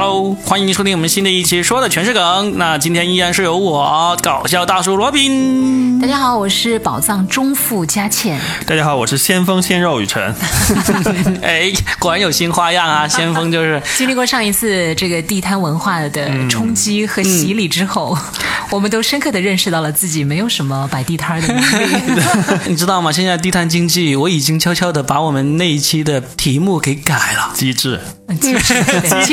Hello，欢迎收听我们新的一期，说的全是梗。那今天依然是由我搞笑大叔罗宾。大家好，我是宝藏中富佳倩。大家好，我是先锋鲜肉雨辰。哎，果然有新花样啊！先锋就是 经历过上一次这个地摊文化的冲击和洗礼之后，我们都深刻的认识到了自己没有什么摆地摊的能力。你知道吗？现在地摊经济，我已经悄悄的把我们那一期的题目给改了。机智，机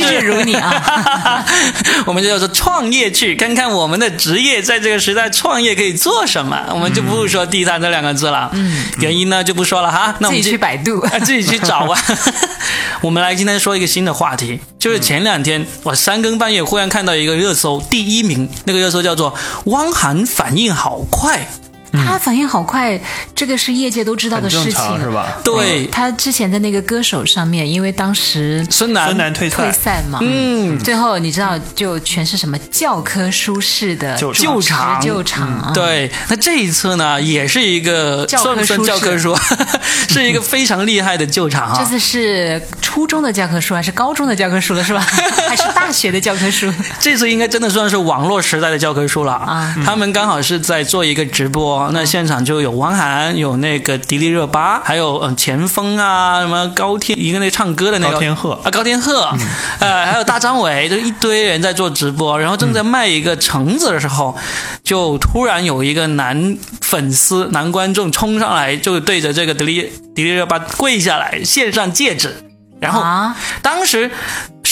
智，如你啊！我们就叫做创业去看看我们的职业在这个时代创业可以做什么。我们就不说地摊这两个字了，嗯，原因呢就不说了哈。那我们自己去百度，自己去找吧。我们来今天说一个新的话题，就是前两天我三更半夜忽然看到一个热搜第一名，那个热搜叫做“汪涵反应好快”。他反应好快，这个是业界都知道的事情，是吧？对，他之前在那个歌手上面，因为当时孙楠孙楠退退赛嘛，嗯，最后你知道就全是什么教科书式的救救场救场。对，那这一次呢，也是一个教科书教科书，是一个非常厉害的救场啊。这次是初中的教科书还是高中的教科书了，是吧？还是大学的教科书？这次应该真的算是网络时代的教科书了啊！他们刚好是在做一个直播。那现场就有汪涵，有那个迪丽热巴，还有嗯钱枫啊，什么高天一个那唱歌的那个高天鹤。啊，高天鹤，呃，还有大张伟，就一堆人在做直播，然后正在卖一个橙子的时候，就突然有一个男粉丝、男观众冲上来，就对着这个迪丽迪丽热巴跪下来献上戒指，然后当时。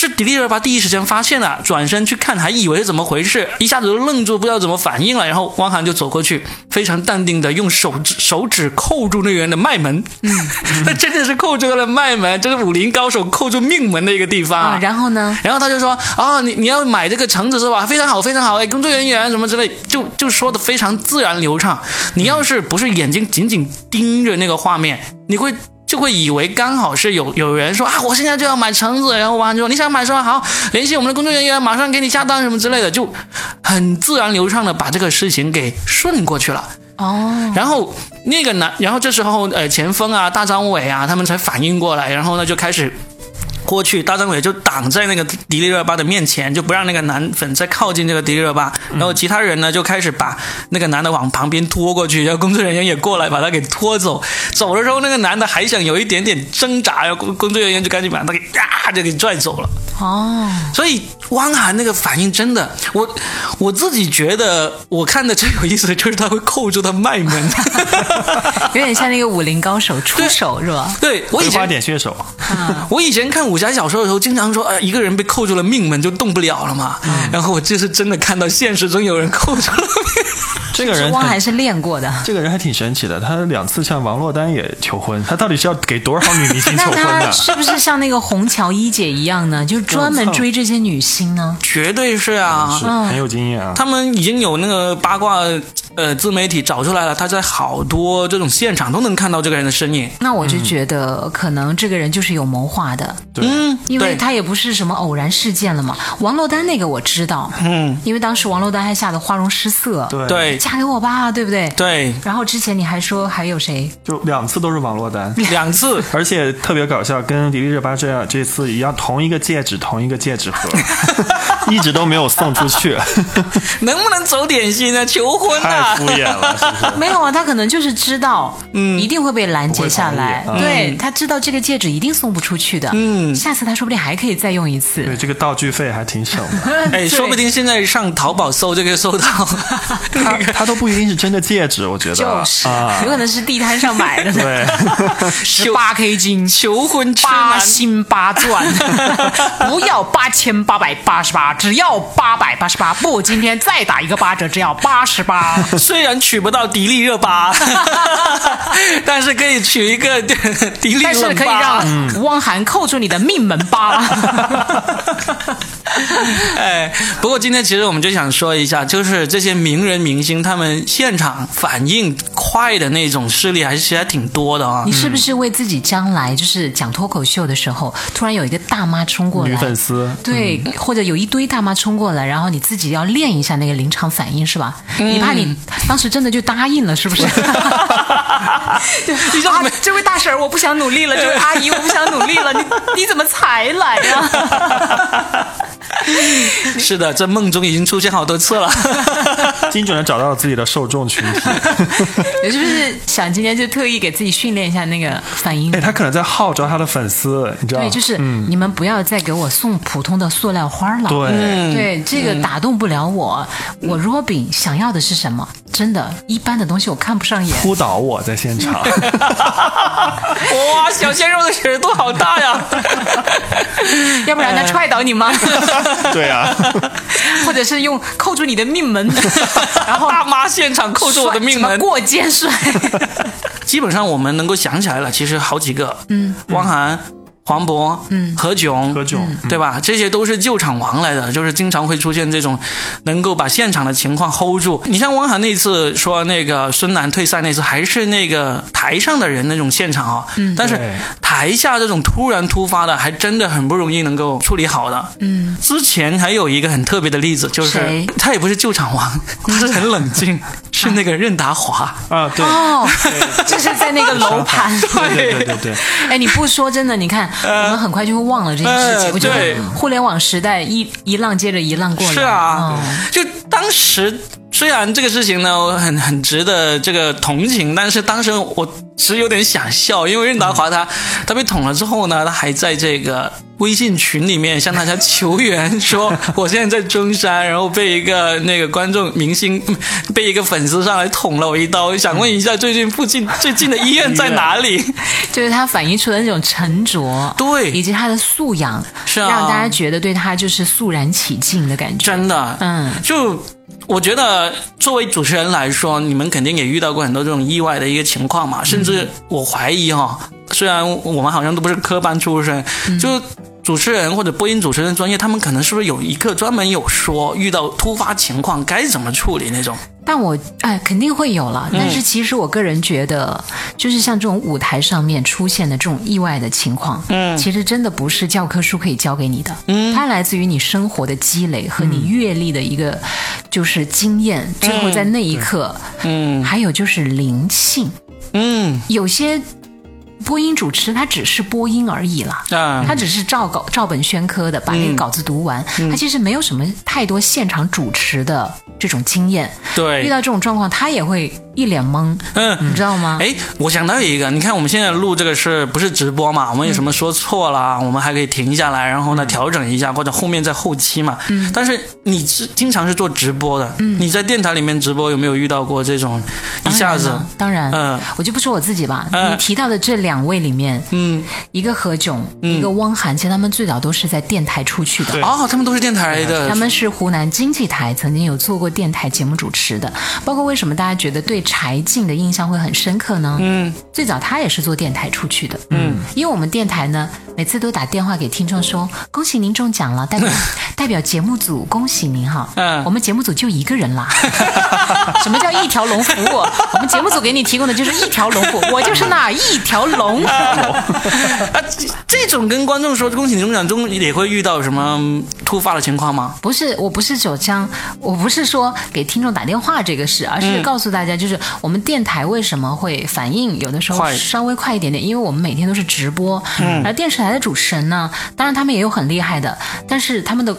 是迪丽热巴第一时间发现了，转身去看，还以为是怎么回事，一下子就愣住，不知道怎么反应了。然后汪涵就走过去，非常淡定的用手指手指扣住那个人的脉门，嗯，那 真的是扣住了脉门，这是武林高手扣住命门的一个地方啊。然后呢？然后他就说啊，你你要买这个橙子是吧？非常好，非常好，哎，工作人员什么之类，就就说的非常自然流畅。你要是不是眼睛紧紧盯着那个画面，你会。就会以为刚好是有有人说啊，我现在就要买橙子，然后完就说你想买什么好，联系我们的工作人员，马上给你下单什么之类的，就很自然流畅的把这个事情给顺过去了。哦，然后那个男，然后这时候呃前锋啊大张伟啊他们才反应过来，然后呢就开始。过去，大张伟就挡在那个迪丽热巴的面前，就不让那个男粉再靠近这个迪丽热巴。然后其他人呢，就开始把那个男的往旁边拖过去，然后工作人员也过来把他给拖走。走的时候，那个男的还想有一点点挣扎，然后工工作人员就赶紧把他给呀就给拽走了。哦，所以汪涵那个反应真的，我我自己觉得我看的最有意思的就是他会扣住他脉门，有点像那个武林高手出手是吧？对我以前点穴手，我以前 看武侠小说的时候，经常说，呃，一个人被扣住了命门就动不了了嘛。然后我这是真的看到现实中有人扣住了命。这个人汪还是练过的，这个人还挺神奇的。他两次向王珞丹也求婚，他到底是要给多少女明星求婚的？是不是像那个虹桥一姐一样呢？就专门追这些女星呢？绝对是啊，很有经验啊。他们已经有那个八卦呃自媒体找出来了，他在好多这种现场都能看到这个人的身影。那我就觉得可能这个人就是有谋划的，嗯，因为他也不是什么偶然事件了嘛。王珞丹那个我知道，嗯，因为当时王珞丹还吓得花容失色，对。嫁给我吧，对不对？对。然后之前你还说还有谁？就两次都是网络单，两次，而且特别搞笑，跟迪丽热巴这样这次一样，同一个戒指，同一个戒指盒，一直都没有送出去。能不能走点心啊？求婚啊！太敷衍了，是不是？没有啊，他可能就是知道，嗯，一定会被拦截下来。对他知道这个戒指一定送不出去的，嗯，下次他说不定还可以再用一次。对，这个道具费还挺省的。哎，说不定现在上淘宝搜就可以搜到，他他都不一定是真的戒指，我觉得就是啊，有可能是地摊上买的。对，十八 K 金求婚八星八钻，不要八千八百八十八，只要八百八十八。不，今天再打一个八折，只要八十八。虽然娶不到 迪丽热巴，但是可以娶一个迪丽，但是可以让汪涵扣住你的命门疤。哎，不过今天其实我们就想说一下，就是这些名人明星他们现场反应快的那种势力，还是其实还挺多的啊。你是不是为自己将来就是讲脱口秀的时候，突然有一个大妈冲过来，女粉丝，对，或者有一堆大妈冲过来，然后你自己要练一下那个临场反应，是吧？你怕你当时真的就答应了，是不是？你说啊，这位大婶，我不想努力了，这位阿姨，我不想努力了，你你怎么才来呀？是的，这梦中已经出现好多次了。精准的找到了自己的受众群体。也是不是想今天就特意给自己训练一下那个反应哎，？他可能在号召他的粉丝，你知道？对，就是你们不要再给我送普通的塑料花了。对，对，这个打动不了我。我 Robin 想要的是什么？真的，一般的东西我看不上眼。扑倒我在现场。哇，小鲜肉的尺度好大呀！要不然他踹倒你吗？对啊，或者是用扣住你的命门，然后大妈现场扣住我的命门。过肩摔。基本上我们能够想起来了，其实好几个，嗯，汪涵、黄渤，嗯，何炅，何炅对吧？这些都是救场王来的，就是经常会出现这种能够把现场的情况 hold 住。你像汪涵那次说那个孙楠退赛那次，还是那个台上的人那种现场啊、嗯，但是台下这种突然突发的，还真的很不容易能够处理好的。嗯，之前还有一个很特别的例子，就是他也不是救场王，他是很冷静，是那个任达华。啊，对，哦，就是在那个楼盘。对对对对对，哎，你不说真的，你看，我们很快就会忘了这件事情。呃我觉得互联网时代一一浪接着一浪过来。是啊，嗯就当时虽然这个事情呢我很很值得这个同情，但是当时我其实有点想笑，因为任达华他、他被捅了之后呢，他还在这个微信群里面向大家求援，说我现在在中山，然后被一个那个观众明星嗯 被一个粉丝上来捅了我一刀，想问一下最近附近 最近的医院在哪里？就是他反映出的那种沉着，对。以及他的素养，是啊。让大家觉得对他就是肃然起敬的感觉。真的，嗯，就我觉得作为主持人来说，你们肯定也遇到过很多这种意外的一个情况嘛，甚至我怀疑哈、虽然我们好像都不是科班出身，就。主持人或者播音主持人专业，他们可能是不是有一个专门有说遇到突发情况该怎么处理那种？但我哎，肯定会有了。但是其实我个人觉得，就是像这种舞台上面出现的这种意外的情况，嗯，其实真的不是教科书可以教给你的，嗯，它来自于你生活的积累和你阅历的一个就是经验，最后在那一刻，嗯。还有就是灵性，嗯。有些播音主持他只是播音而已啦。啊。他只是照稿照本宣科的把那个稿子读完，他其实没有什么太多现场主持的这种经验。对遇，到这种状况，他也会一脸懵，嗯。你知道吗？哎，我想到一个，你看我们现在录这个是不是直播嘛？我们有什么说错了，我们还可以停下来，然后呢调整一下，或者后面在后期嘛。嗯。但是你是经常是做直播的，嗯，你在电台里面直播有没有遇到过这种一下子？当然，嗯我就不说我自己吧。嗯你提到的这两位里面，嗯，一个何炅，一个汪涵，其实他们最早都是在电台出去的。哦，他们都是电台的，他们是湖南经济台曾经有做过电台节目主持的，包括为什么大家觉得对柴静的印象会很深刻呢？嗯，最早他也是做电台出去的，嗯，因为我们电台呢，每次都打电话给听众说，恭喜您中奖了，代表 代表节目组恭喜您哈，嗯。我们节目组就一个人啦，什么叫一条龙服务？我们节目组给你提供的就是一条龙服务，我就是那一条龙。啊，这这种跟观众说恭喜你中奖中也会遇到什么突发的情况吗？不是，我不是九江，我不是说给听众打电话这个事，而是告诉大家，就是我们电台为什么会反应有的时候稍微快一点点，因为我们每天都是直播，而电视台的主持人呢，当然他们也有很厉害的，但是他们的。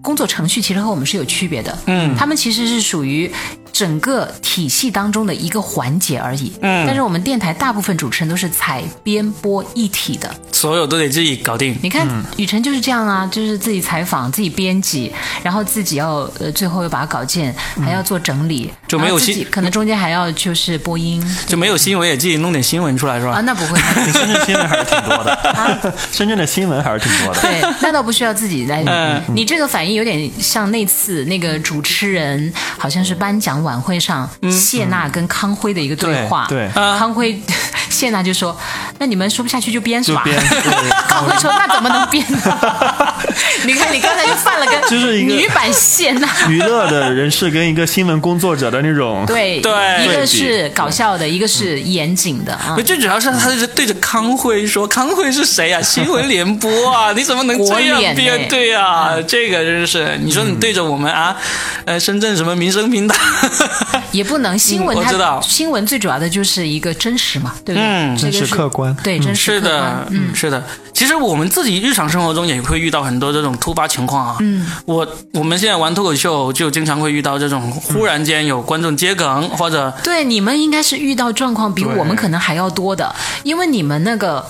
工作程序其实和我们是有区别的，嗯，他们其实是属于整个体系当中的一个环节而已，嗯，但是我们电台大部分主持人都是采编播一体的，所有都得自己搞定。你看，雨辰就是这样啊，就是自己采访、自己编辑，然后自己要呃，最后又把稿件还要做整理，就没有新可能中间还要就是播音。就没有新闻也自己弄点新闻出来是吧？啊，那不会，深圳新闻还是挺多的，深圳的新闻还是挺多的。对，那倒不需要自己来。嗯。你这个反应有点像那次那个主持人好像是颁奖晚会上谢娜跟康辉的一个对话，对康辉谢娜就说：“那你们说不下去就编是吧？”编对康辉说：“那怎么能编呢？” 你看你刚才就犯了个就是一个女版谢娜。娱乐的人士跟一个新闻工作者的那种，对对一个是搞笑的，一个是严谨的啊。最主要是他是对着康辉说：“康辉是谁啊？新闻联播啊，你怎么能这样编？欸对啊，这个真是你说你对着我们啊，呃，深圳什么民生平台，也不能新闻它，嗯我知道。新闻最主要的就是一个真实嘛，对不对？嗯。这个真实是客观。对，真实是客观。的，嗯，是的。其实我们自己日常生活中也会遇到很多这种突发情况啊。嗯，我我们现在玩脱口秀就经常会遇到这种忽然间有观众接梗，或者对，你们应该是遇到状况比我们可能还要多的，因为你们那个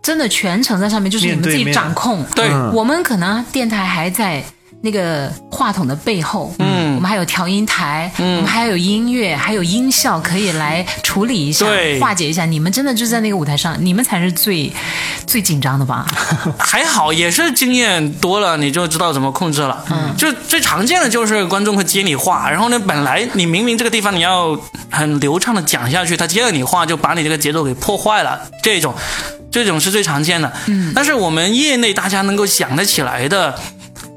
真的全程在上面就是你们自己面对面。掌控。对。嗯。我们可能电台还在那个话筒的背后，嗯，我们还有调音台，嗯，我们还有音乐，还有音效可以来处理一下对、化解一下。你们真的就在那个舞台上，你们才是最最紧张的吧？还好，也是经验多了，你就知道怎么控制了。嗯，就最常见的就是观众会接你话，然后呢，本来你明明这个地方你要很流畅的讲下去，他接了你话就把你这个节奏给破坏了，这种，这种是最常见的。嗯，但是我们业内大家能够想得起来的。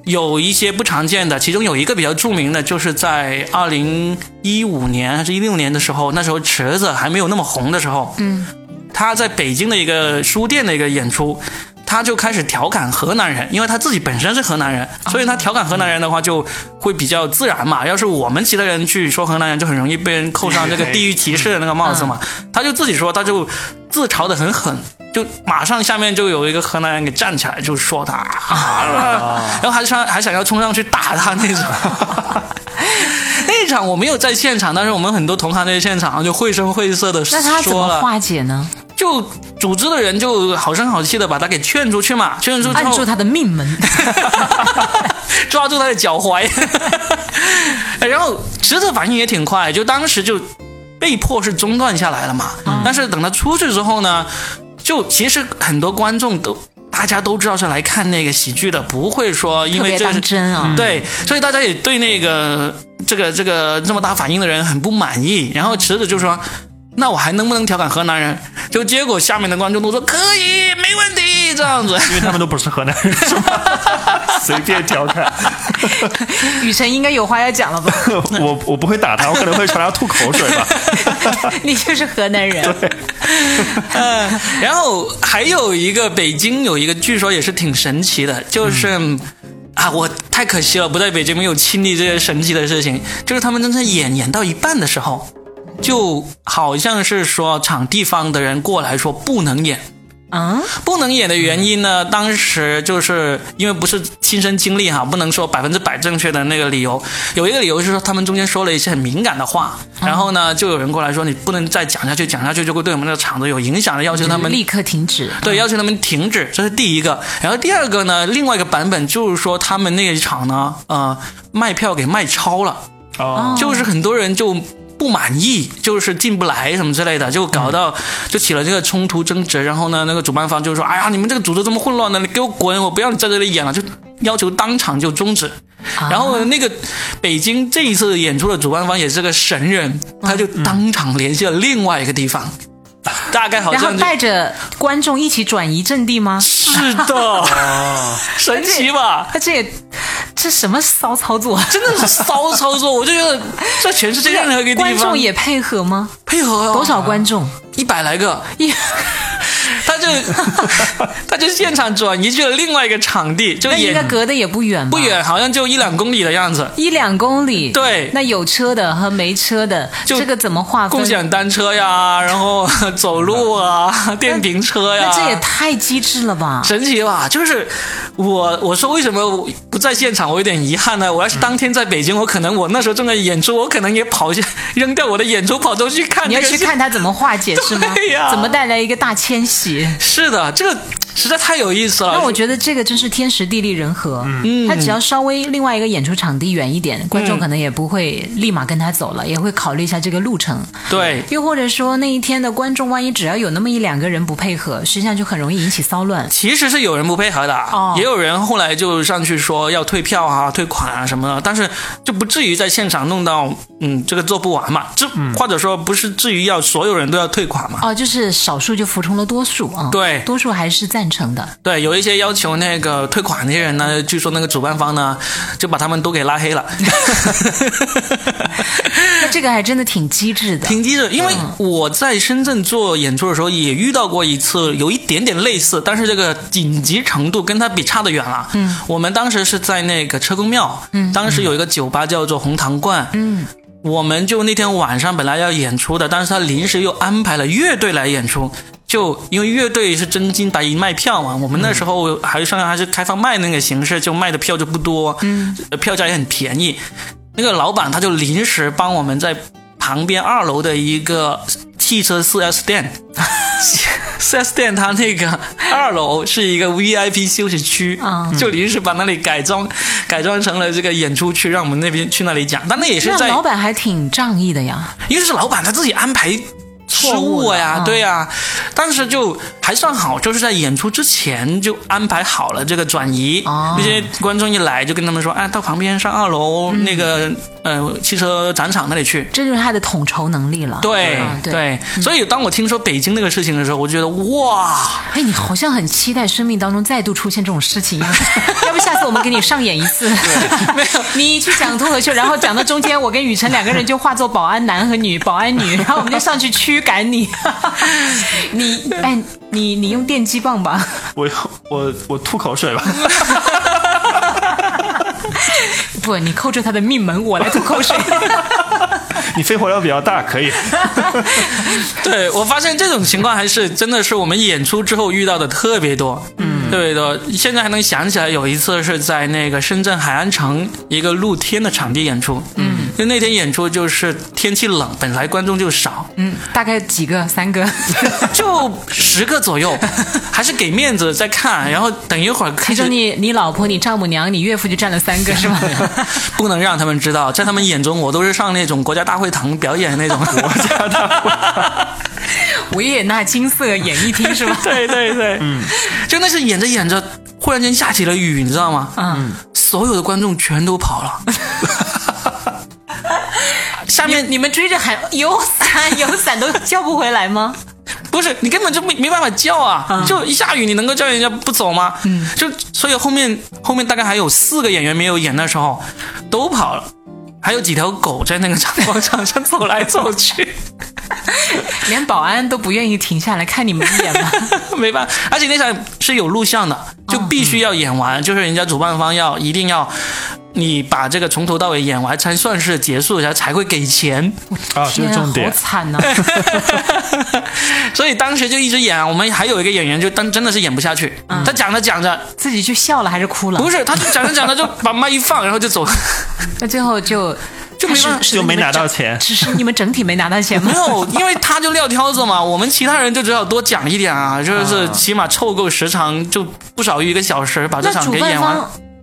有一些不常见的，其中有一个比较著名的，就是在二零一五年还是一六年的时候，那时候池子还没有那么红的时候，嗯，他在北京的一个书店的一个演出，他就开始调侃河南人，因为他自己本身是河南人，所以他调侃河南人的话就会比较自然嘛。要是我们其他人去说河南人，就很容易被人扣上这个地域歧视的那个帽子嘛。他就自己说，他就自嘲的很狠，就马上下面就有一个河南人给站起来就说他，然后还想还想要冲上去打他那种。那一场我没有在现场，但是我们很多同行在现场就绘声绘色的那他怎么说了。化解呢？就组织的人就好声好气的把他给劝出去嘛，劝出去按住他的命门。抓住他的脚踝，然后池子反应也挺快，就当时就被迫是中断下来了嘛。嗯但是等他出去之后呢，就其实很多观众都大家都知道是来看那个喜剧的，不会说因为这是真啊！对，所以大家也对那个这个这个这么大反应的人很不满意。然后池子就说：“那我还能不能调侃河南人？”就结果下面的观众都说：“可以，没问题。”这样子。因为他们都不是河南人，是吧？随便调侃，雨辰应该有话要讲了吧？我我不会打他，我可能会朝他吐口水吧。你就是河南人。嗯，然后还有一个北京有一个，据说也是挺神奇的，就是。啊，我太可惜了，不在北京没有亲历这些神奇的事情。就是他们真正在演演到一半的时候，就好像是说场地方的人过来说不能演，啊，不能演的原因呢，当时就是因为不是亲身经历哈，不能说百分之百正确的那个理由。有一个理由是说他们中间说了一些很敏感的话，然后呢，就有人过来说你不能再讲下去，讲下去就会对我们这个场子有影响的，要求他们立刻停止。对，要求他们停止，这是第一个。然后第二个呢，另外一个版本就是说他们那一场呢，呃，卖票给卖超了，哦，就是很多人就。不满意，就是进不来什么之类的，就搞到就起了这个冲突争执。然后呢，那个主办方就说：“哎呀，你们这个组织这么混乱呢，你给我滚！我不要你在这里演了。”就要求当场就终止。啊然后那个北京这一次演出的主办方也是个神人，他就当场联系了另外一个地方，大概好然后像就带着观众一起转移阵地吗？是的，神奇吧？他这也这什么骚操作？真的是骚操作，我就觉得在全世界任何一个地观众也配合吗？配合啊多少观众？一百来个，一他就 他就现场转移去了另外一个场地，就那应该隔得也不远吧？不远，好像就一两公里的样子。一两公里。对那有车的和没车的，就这个怎么划分？共享单车呀，然后走路啊，电瓶车呀，那这也太机智了吧！神奇吧？就是我我说为什么我不在现场，我有点遗憾呢？我要是当天在北京，我可能我那时候正在演出，我可能也跑去扔掉我的演出，跑出去看你要。去看他怎么化解是吗？对呀怎么带来一个大迁徙？是的，这个实在太有意思了。那我觉得这个真是天时地利人和。嗯，他只要稍微另外一个演出场地远一点，观众可能也不会立马跟他走了，也会考虑一下这个路程。对又或者说那一天的观众，万一只要有那么一两个人不配合，实际上就很容易引起骚乱。其实是有人不配合的，哦也有人后来就上去说要退票啊、退款啊什么的，但是就不至于在现场弄到嗯这个做不完嘛，这、或者说不是至于要所有人都要退款嘛。哦，就是少数就服从了多数啊。对多数还是赞成的。对，有一些要求那个退款那些人呢，据说那个主办方呢就把他们都给拉黑了。那这个还真的挺机智的。挺机智，因为我在深圳做演出的时候也遇到过一次，有一点点类似，但是这个紧急程度跟他比差得远了。嗯，我们当时是在那个车公庙，嗯，当时有一个酒吧叫做红糖罐，嗯，我们就那天晚上本来要演出的，但是他临时又安排了乐队来演出。就因为乐队是真金白银卖票嘛，我们那时候还上还是开放卖那个形式，就卖的票就不多，嗯，票价也很便宜。那个老板他就临时帮我们在旁边二楼的一个汽车 4S 店，4S 店它那个 二楼是一个 VIP 休息区，嗯就临时把那里改装改装成了这个演出区，让我们那边去那里讲。但那也是在老板还挺仗义的呀。因为是老板他自己安排失误呀，对呀，当时就还算好，就是在演出之前就安排好了这个转移，哦那些观众一来就跟他们说，哎，到旁边上二楼、嗯那个呃汽车展场那里去。这就是他的统筹能力了。对、嗯对。对，所以当我听说北京那个事情的时候，我就觉得哇，哎，你好像很期待生命当中再度出现这种事情一样。要不下次我们给你上演一次？没有，你去讲脱口秀，然后讲到中间，我跟雨辰两个人就化作保安男和女、保安女，然后我们就上去驱赶你。你哎，你你用电击棒吧？我我我吐口水吧。不，你扣住他的命门，我来吐口水。你肺活量比较大，可以。对我发现这种情况还是真的是我们演出之后遇到的特别多，嗯，特别多。现在还能想起来有一次是在那个深圳海岸城一个露天的场地演出，嗯，就那天演出就是天气冷，本来观众就少，嗯，大概几个？三个？就十个左右，还是给面子在看，然后等一会儿开始其中你你老婆、你丈母娘、你岳父就占了三个是吧？不能让他们知道，在他们眼中我都是上那种国家大会堂表演那种 国家大会。维也纳金色演艺厅是吧？对对对，嗯，就那是演着演着，忽然间下起了雨，你知道吗？嗯，所有的观众全都跑了。下面你们追着喊有伞有伞都叫不回来吗？不是你根本就没没办法叫啊！就一下雨，你能够叫人家不走吗？嗯，就所以后面后面大概还有四个演员没有演的时候，都跑了，还有几条狗在那个场广场上走来走去，连保安都不愿意停下来看你们一眼吗？没办法。而且那场是有录像的，就必须要演完，就是人家主办方要一定要。你把这个从头到尾演完才算是结束，然后才会给钱。啊，这是重点。惨呐、所以当时就一直演，我们还有一个演员就当真的是演不下去，他讲着讲着，自己就笑了还是哭了？不是，他就讲着讲着就把麦一放，然后就走。那最后就就没就没拿到钱只是你们整体没拿到钱吗 没？有，因为他就撂挑子嘛，我们其他人就只好多讲一点啊，就是起码凑够时长，就不少于一个小时把这场给演完。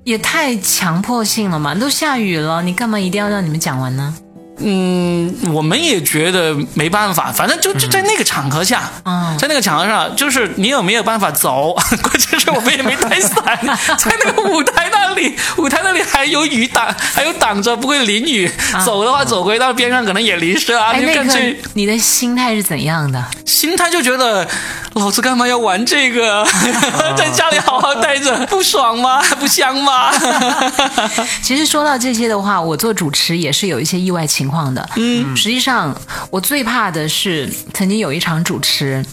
也太强迫性了嘛！都下雨了，你干嘛一定要让你们讲完呢？嗯，我们也觉得没办法，反正就就在那个场合下，嗯在那个场合上，就是你有没有办法走？关键是我们也没带伞，在那个舞台那里，舞台那里还有雨挡，还有挡着，不会淋雨。走的话，走回到边上可能也淋湿啊，哎，就那个干脆你的心态是怎样的？心态就觉得，老子干嘛要玩这个？在家里好好待着，不爽吗？不香吗？其实说到这些的话，我做主持也是有一些意外情况的。嗯，实际上我最怕的是曾经有一场主持，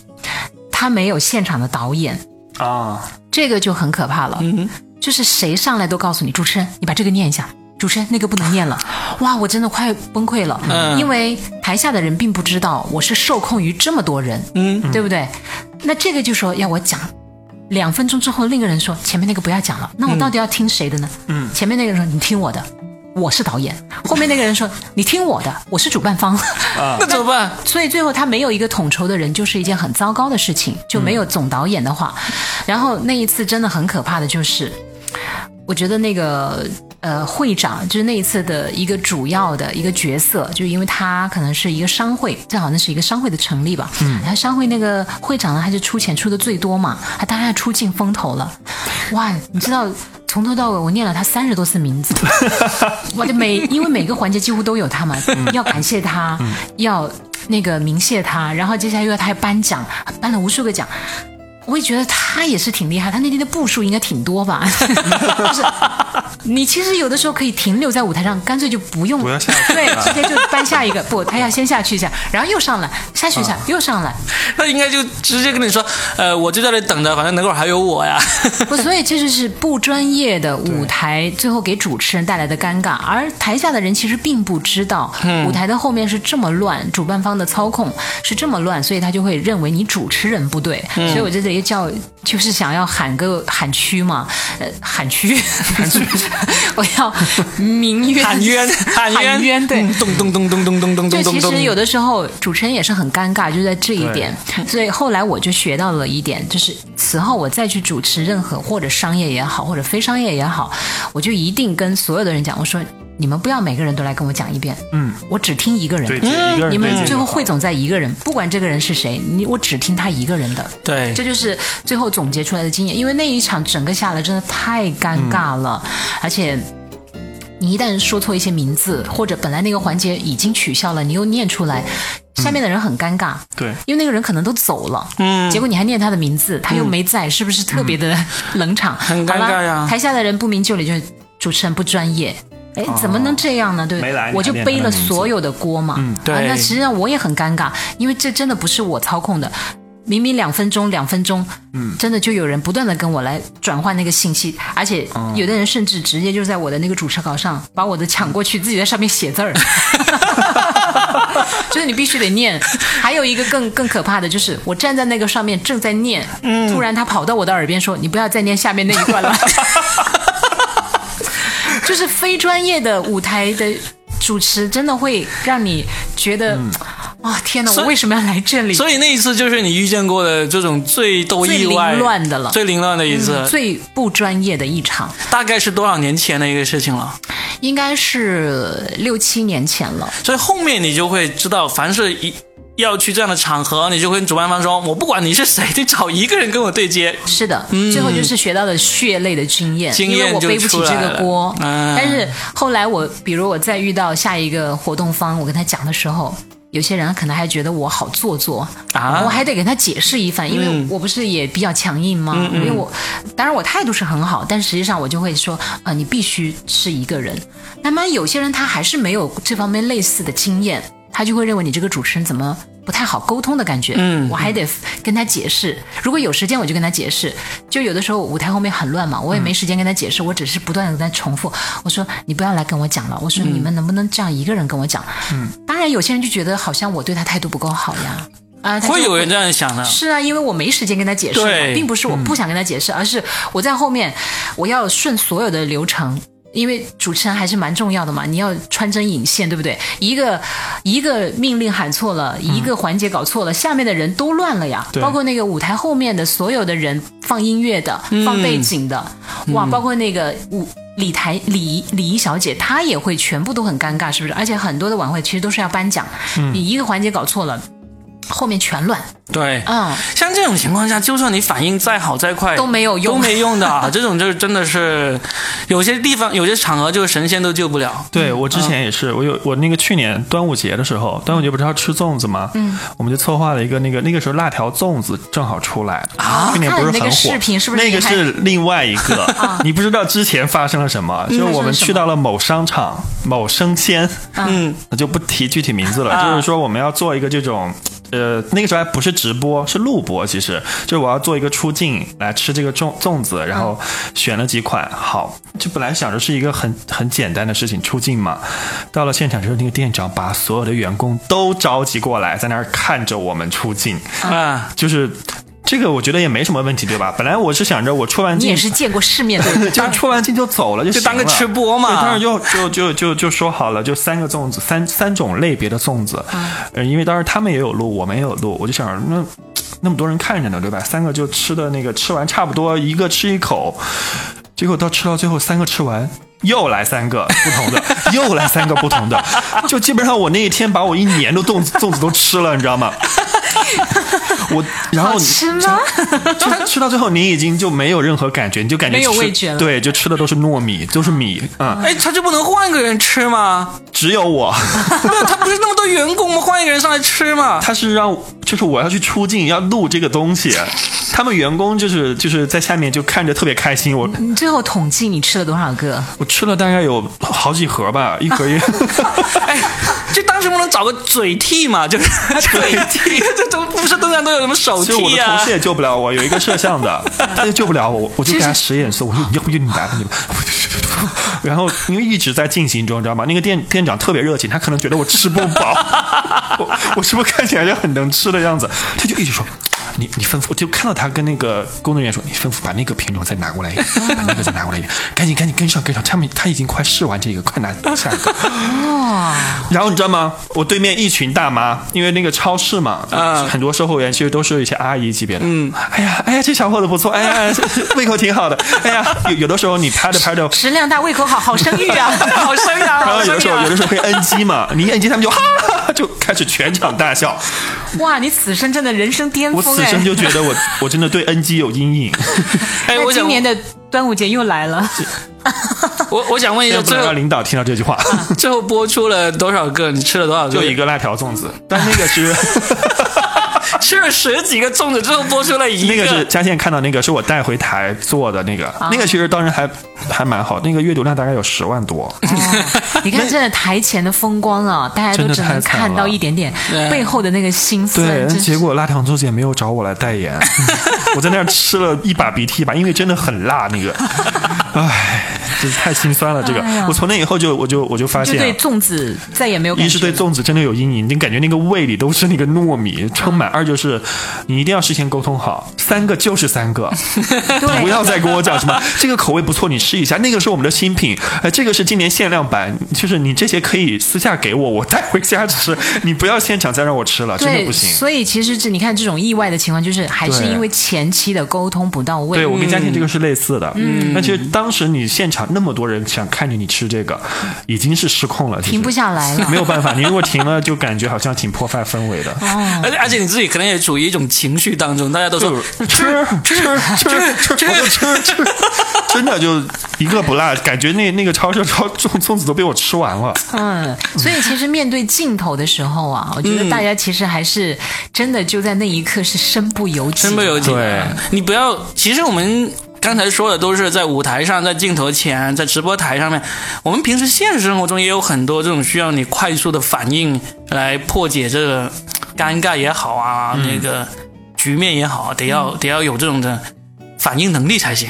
他没有现场的导演，啊，这个就很可怕了。嗯，就是谁上来都告诉你，主持人，你把这个念一下。主持人，那个不能念了，哇，我真的快崩溃了，嗯。因为台下的人并不知道我是受控于这么多人，嗯，对不对？那这个就说要我讲，两分钟之后，另一个人说前面那个不要讲了，那我到底要听谁的呢？嗯，前面那个人说你听我的，我是导演；后面那个人说你听我的，我是主办方。那怎么办？所以最后他没有一个统筹的人，就是一件很糟糕的事情，就没有总导演的话。然后那一次真的很可怕的就是，我觉得那个呃会长就是那一次的一个主要的一个角色，就是因为他可能是一个商会，这好那是一个商会的成立吧。嗯，他商会那个会长呢，他就出钱出的最多嘛，他当然要出尽风头了。哇，你知道。从头到尾，我念了他三十多次名字，我就每因为每个环节几乎都有他嘛，要感谢他，要那个鸣谢他，然后接下来又要他还颁奖，颁了无数个奖。我也觉得他也是挺厉害，他那天的步数应该挺多吧，就是你其实有的时候可以停留在舞台上，干脆就不用不要下去对，啊直接就搬下一个。不，他要先下去一下，然后又上来，下去一下，又上来。那应该就直接跟你说，呃，我就在这里等着，反正等会儿还有我呀。不，所以这就是不专业的舞台，最后给主持人带来的尴尬，而台下的人其实并不知道，舞台的后面是这么乱，主办方的操控是这么乱，所以他就会认为你主持人不对。所以我在这里叫，就是想要喊个喊屈嘛，呃，喊屈，喊屈，我要鸣冤，喊冤，喊冤，喊冤，对。嗯咚咚咚咚咚咚咚就咚咚咚。其实有的时候主持人也是很尴尬，就在这一点。所以后来我就学到了一点，就是此后我再去主持任何或者商业也好，或者非商业也好，我就一定跟所有的人讲，我说你们不要每个人都来跟我讲一遍，嗯，我只听一个人。对，一个人你们最后汇总在一个人，不管这个人是谁，你我只听他一个人的。对这就是最后总结出来的经验。因为那一场整个下来真的太尴尬了，而且。你一旦说错一些名字，或者本来那个环节已经取消了，你又念出来，下面的人很尴尬，对因为那个人可能都走了，嗯，结果你还念他的名字，他又没在，是不是特别的冷场？很尴尬呀台下的人不明就里，就是主持人不专业。哎，怎么能这样呢？对没来？我就背了所有的锅嘛。嗯对啊，那实际上我也很尴尬，因为这真的不是我操控的。明明两分钟，两分钟，嗯，真的就有人不断的跟我来转换那个信息，而且有的人甚至直接就在我的那个主持稿上把我的抢过去，自己在上面写字儿，就是你必须得念。还有一个更更可怕的就是，我站在那个上面正在念，突然他跑到我的耳边说：“你不要再念下面那一段了。”就是非专业的舞台的主持，真的会让你觉得，哇、天哪，我为什么要来这里？所以那一次就是你遇见过的这种最多意外、凌乱的了最凌乱的一次。最不专业的一场，大概是多少年前的一个事情了？应该是六七年前了。所以后面你就会知道，凡是一要去这样的场合，你就会跟主办方说：“我不管你是谁，你找一个人跟我对接。是的，最后就是学到了血泪的经验，嗯经验因为我背不起这个锅。嗯但是后来我，比如我再遇到下一个活动方，我跟他讲的时候。有些人可能还觉得我好做作啊我还得给他解释一番，因为嗯我不是也比较强硬吗？因为我当然我态度是很好，但实际上我就会说，啊、你必须是一个人。那么有些人他还是没有这方面类似的经验，他就会认为你这个主持人怎么不太好沟通的感觉。嗯我还得跟他解释。如果有时间，我就跟他解释。就有的时候舞台后面很乱嘛，我也没时间跟他解释，我只是不断的跟他重复。我说你不要来跟我讲了，我说你们能不能这样一个人跟我讲？嗯，当然有些人就觉得好像我对他态度不够好呀。啊，会有人这样想的。是啊，因为我没时间跟他解释并不是我不想跟他解释，而是我在后面我要顺所有的流程。因为主持人还是蛮重要的嘛，你要穿针引线，对不对？一个一个命令喊错了，一个环节搞错了，下面的人都乱了呀。对包括那个舞台后面的所有的人，放音乐的、放背景的，哇，包括那个舞。礼台礼仪礼仪小姐，她也会全部都很尴尬，是不是？而且很多的晚会其实都是要颁奖，你一个环节搞错了，后面全乱。对，嗯，像这种情况下，就算你反应再好再快，都没有用都没用的啊。这种就是真的是，有些地方有些场合就是神仙都救不了。对我之前也是，我有我那个去年端午节的时候，端午节不是要吃粽子吗？嗯，我们就策划了一个那个那个时候辣条粽子正好出来啊，去年不是很火。那个视频是不是那个是另外一个，你不知道之前发生了什么，就是我们去到了某商场某生鲜，嗯，那 就不提具体名字了，啊就是说我们要做一个这种。呃，那个时候还不是直播，是录播。其实就是我要做一个出镜来吃这个粽粽子，然后选了几款。好，就本来想着是一个很很简单的事情，出镜嘛。到了现场之后，那个店长把所有的员工都召集过来，在那儿看着我们出镜，啊，就是这个我觉得也没什么问题，对吧？本来我是想着我出完镜你也是见过世面的人，就出完镜就走了，就就当个吃播嘛对当时就就就就就说好了，就三个粽子，三三种类别的粽子。呃，因为当时他们也有录，我们也有录，我就想那那么多人看着呢，对吧？三个就吃的那个吃完差不多，一个吃一口，结果到吃到最后，三个吃完。又来三个不同的，又来三个不同的，就基本上我那一天把我一年的粽子粽子都吃了，你知道吗？我然后好吃吗？就吃到最后，你已经就没有任何感觉，你就感觉没有吃味觉了对，就吃的都是糯米，都是米，嗯，哎，他就不能换个人吃吗？只有我，他不是那么多员工吗？换一个人上来吃嘛。他是让就是我要去出镜要录这个东西，他们员工就是就是在下面就看着特别开心。我你最后统计你吃了多少个？我吃了大概有好几盒吧，一盒也。哎，就当时不能找个嘴替嘛，就是嘴替，这都不是登山都有什么手其实我替啊的同事？也救不了我，有一个摄像的，他就救不了我，我就给他使眼色，我说要不就你来吧，你吧。然后因为一直在进行中，你知道吗？那个店店长特别热情，他可能觉得我吃不饱，我我是不是看起来就很能吃的样子？他就一直说。你你吩咐，我就看到他跟那个工作人员说，你吩咐把那个品种再拿过来一点，把那个再拿过来一点，赶紧赶紧跟上跟上，他们他已经快试完这个，快拿下一个。然后你知道吗？我对面一群大妈，因为那个超市嘛，嗯很多售货员其实都是一些阿姨级别的。嗯，哎呀，哎呀，这小伙子不错，哎呀，胃口挺好的。哎呀，有有的时候你拍着拍着。食量大，胃口好，好生育啊，好生啊然后有的时候，有的时时候会 NG 嘛，你一 NG 他们就哈哈哈就开始全场大笑。哇，你此生真的人生巅峰哎！此生就觉得我 我真的对 NG 有阴影，哎，我今年的端午节又来了，我我想问一下，不最后领导听到这句话。最后播出了多少个？你吃了多少个？就一个辣条粽子，但那个是 吃了十几个粽子，之后播出了一个那个是佳倩看到那个是我带回台做的那个，啊那个其实当时还还蛮好，那个阅读量大概有十万多。你看，真的台前的风光啊，大家都只能看到一点点背后的那个心酸。对，结果辣条粽子也没有找我来代言，我在那儿吃了一把鼻涕一把，因为真的很辣那个，唉，真是太心酸了。这个哎，我从那以后就我就我就发现对。粽子再也没有一是。对粽子真的有阴影，你感觉那个胃里都是那个糯米撑满；二就是你一定要事先沟通好，三个就是三个，对不要再跟我讲什么这个口味不错，你试一下，那个是我们的新品，哎，这个是今年限量版，就是你这些可以私下给我，我带回家吃，你不要现场再让我吃了，真的，不行。所以其实这你看这种意外的情况，就是还是因为前期的沟通不到位。对，我跟佳倩这个是类似的。嗯，那其实当时你现场那么多人想看着你吃这个，已经是失控了，停不下来了。没有办法，你如果停了，就感觉好像挺破坏氛围的。而且而且你自己可能也处于一种情绪当中，大家都说吃吃吃吃吃，吃吃，真的就一个不落，感觉那那个超市超粽粽子都被我吃完了。嗯，所以其实面对镜头的时候啊，我觉得大家其实还是真的就在那一刻是身不由己，身不由己。对，你不要，其实我们。刚才说的都是在舞台上，在镜头前，在直播台上面。我们平时现实生活中也有很多这种需要你快速的反应来破解这个尴尬也好啊，那个局面也好，得要得要有这种的反应能力才行。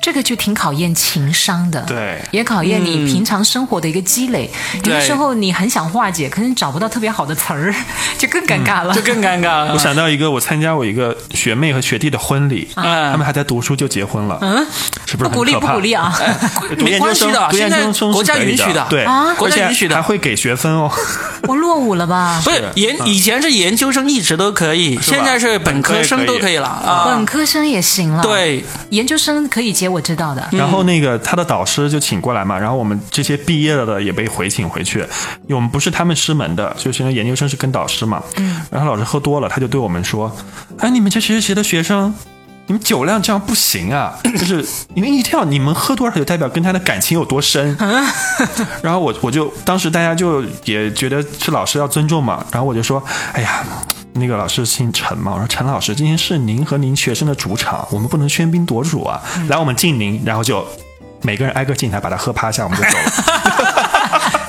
这个就挺考验情商的，对也考验你平常生活的一个积累。有的时候你很想化解，可是你找不到特别好的词儿，就更尴尬了。就更尴尬了。我想到一个，我参加我一个学妹和学弟的婚礼，他嗯们还在读书就结婚了，嗯，是不是不鼓励不鼓励啊！读研究生没关系的，读研现在究生国家允许的，对啊国家允许的还会给学分哦。我落伍了吧？不是研以前是研究生一直都可以，现在是本科生都可以了啊。本科生也行了，，对，研究生可以结，我知道的。然后那个他的导师就请过来嘛，然后我们这些毕业了的也被回请回去，因为我们不是他们师门的，就是那研究生是跟导师嘛。嗯。然后老师喝多了，他就对我们说：“哎，你们这学习的学生。”你们酒量这样不行啊！就是因为一定要你们喝多少，就代表跟他的感情有多深。然后我我就当时大家就也觉得是老师要尊重嘛，然后我就说：“哎呀，那个老师姓陈嘛，我说陈老师，今天是您和您学生的主场，我们不能喧宾夺主啊！来，我们敬您，然后就每个人挨个敬他，把他喝趴下，我们就走了。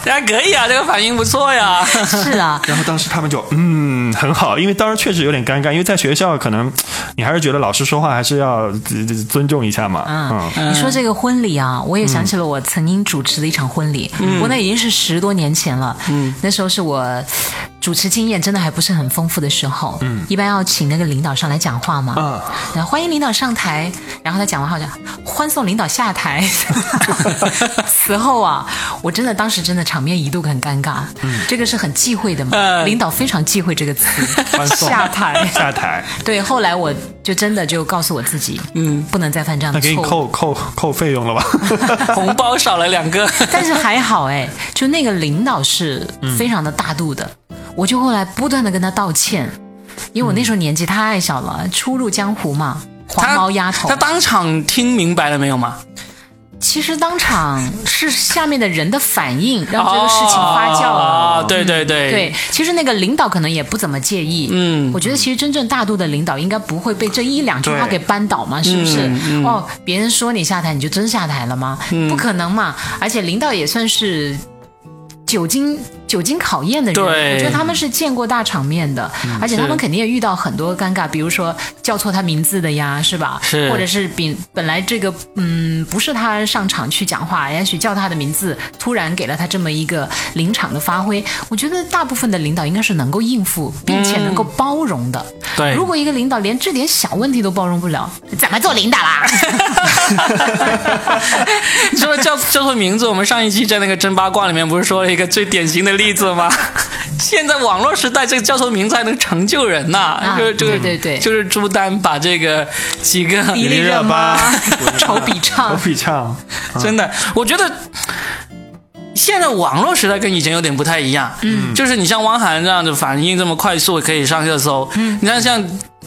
这还可以啊，这个反应不错呀。是啊，然后当时他们就嗯很好，因为当时确实有点尴尬，因为在学校可能你还是觉得老师说话还是要呃尊重一下嘛。嗯，你说这个婚礼啊，我也想起了我曾经主持的一场婚礼，不过那已经是十多年前了。嗯，那时候是我主持经验真的还不是很丰富的时候。嗯，一般要请那个领导上来讲话嘛。嗯然后欢迎领导上台，然后他讲完后就欢送领导下台。此后啊，我真的当时真的场面一度很尴尬。嗯，这个是很忌讳的嘛，嗯领导非常忌讳这个词，下台。下台，对，后来我就真的就告诉我自己，嗯，不能再犯这样那给你的错误。扣扣扣费用了吧？红包少了两个，但是还好哎，就那个领导是非常的大度的，我就后来不断的跟他道歉，因为我那时候年纪太小了，初入江湖嘛，黄毛丫头他。当场听明白了没有嘛？其实当场是下面的人的反应让这个事情发酵了。啊，对对对对，其实那个领导可能也不怎么介意。嗯我觉得其实真正大度的领导应该不会被这一两句话给扳倒嘛，是不是？哦，别人说你下台，你就真下台了吗？不可能嘛！而且领导也算是久经久经考验的人，对我觉得他们是见过大场面的，而且他们肯定也遇到很多尴尬，比如说叫错他名字的呀，是吧？是或者是本本来这个嗯不是他上场去讲话，也许叫他的名字，突然给了他这么一个临场的发挥，我觉得大部分的领导应该是能够应付，并且能够包容的。对如果一个领导连这点小问题都包容不了，怎么做领导啦？你说叫叫错名字，我们上一期在那个真八卦里面不是说了一个最典型的例子吗？现在网络时代，这个叫错名字还能成就人呐、就是就是，对对对。就是朱丹把这个几个迪丽热巴丑 比唱、丑，比 唱，真的，我觉得现在网络时代跟以前有点不太一样。嗯，就是你像汪涵这样的反应这么快速，可以上热搜。嗯，你看像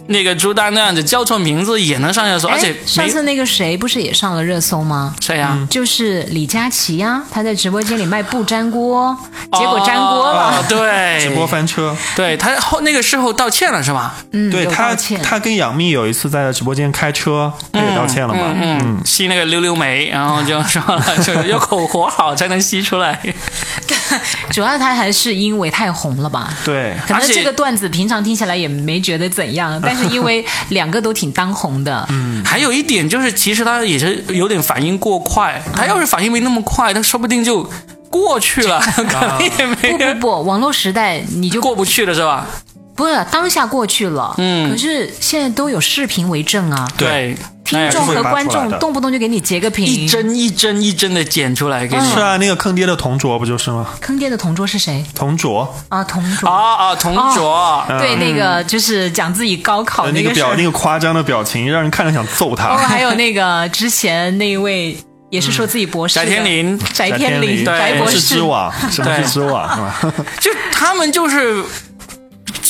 那个朱丹那样子叫错名字也能上热搜，而且哎上次那个谁不是也上了热搜吗？谁呀、就是李佳琦呀、他在直播间里卖不粘锅，结果粘锅哦了。对，直播翻车。对他后那个事后道歉了是吧？嗯，对他他跟杨幂有一次在直播间开车，他也道歉了嘛。嗯，吸那个溜溜梅，然后就说了，就是要口 活好才能吸出来。主要他还是因为太红了吧。对，可能这个段子平常听起来也没觉得怎样，但是因为两个都挺当红的，嗯，还有一点就是，其实他也是有点反应过快。他要是反应没那么快，他说不定就过去了，可能也不没不不不，网络时代你就过不去了，是吧？不是当下过去了，嗯可是现在都有视频为证啊，对，听众和观众动不动就给你截个屏，一帧一帧一帧的剪出来给你。是啊，那个坑爹的同桌不就是吗？坑爹的同桌是谁同桌，啊？同桌。啊啊，同桌，对，那个就是讲自己高考的那个表那个夸张的表情，让人看着想揍他哦，他。还有那个之前那一位也是说自己博士，翟天临翟天临，翟博什么是士知网？什么是知网？是吧？就他们就是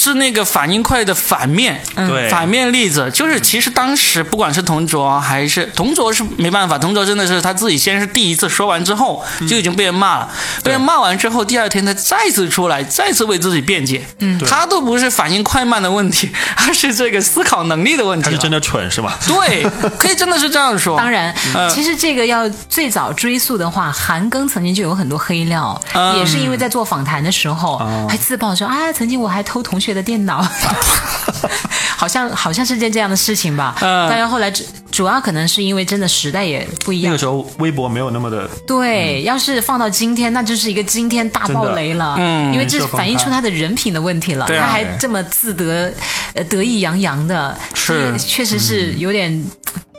是那个反应快的反面，对。反面例子就是，其实当时不管是同卓还是同卓是没办法，同卓真的是他自己先是第一次说完之后就已经被人骂了，被人骂完之后，第二天他再次出来，再次为自己辩解，嗯，他都不是反应快慢的问题，而是这个思考能力的问题。他是真的蠢是吧？对，可以真的是这样说。当然，嗯。其实这个要最早追溯的话，韩庚曾经就有很多黑料，嗯。也是因为在做访谈的时候，哦。还自曝说啊，曾经我还偷同学的电脑，好像好像是件这样的事情吧。嗯但是后来主主要可能是因为真的时代也不一样那个。时候微博没有那么的，对，要是放到今天，那就是一个惊天大爆雷了。嗯因为这反映出他的人品的问题了。他还这么自得，呃，得意洋洋的，是确实是有点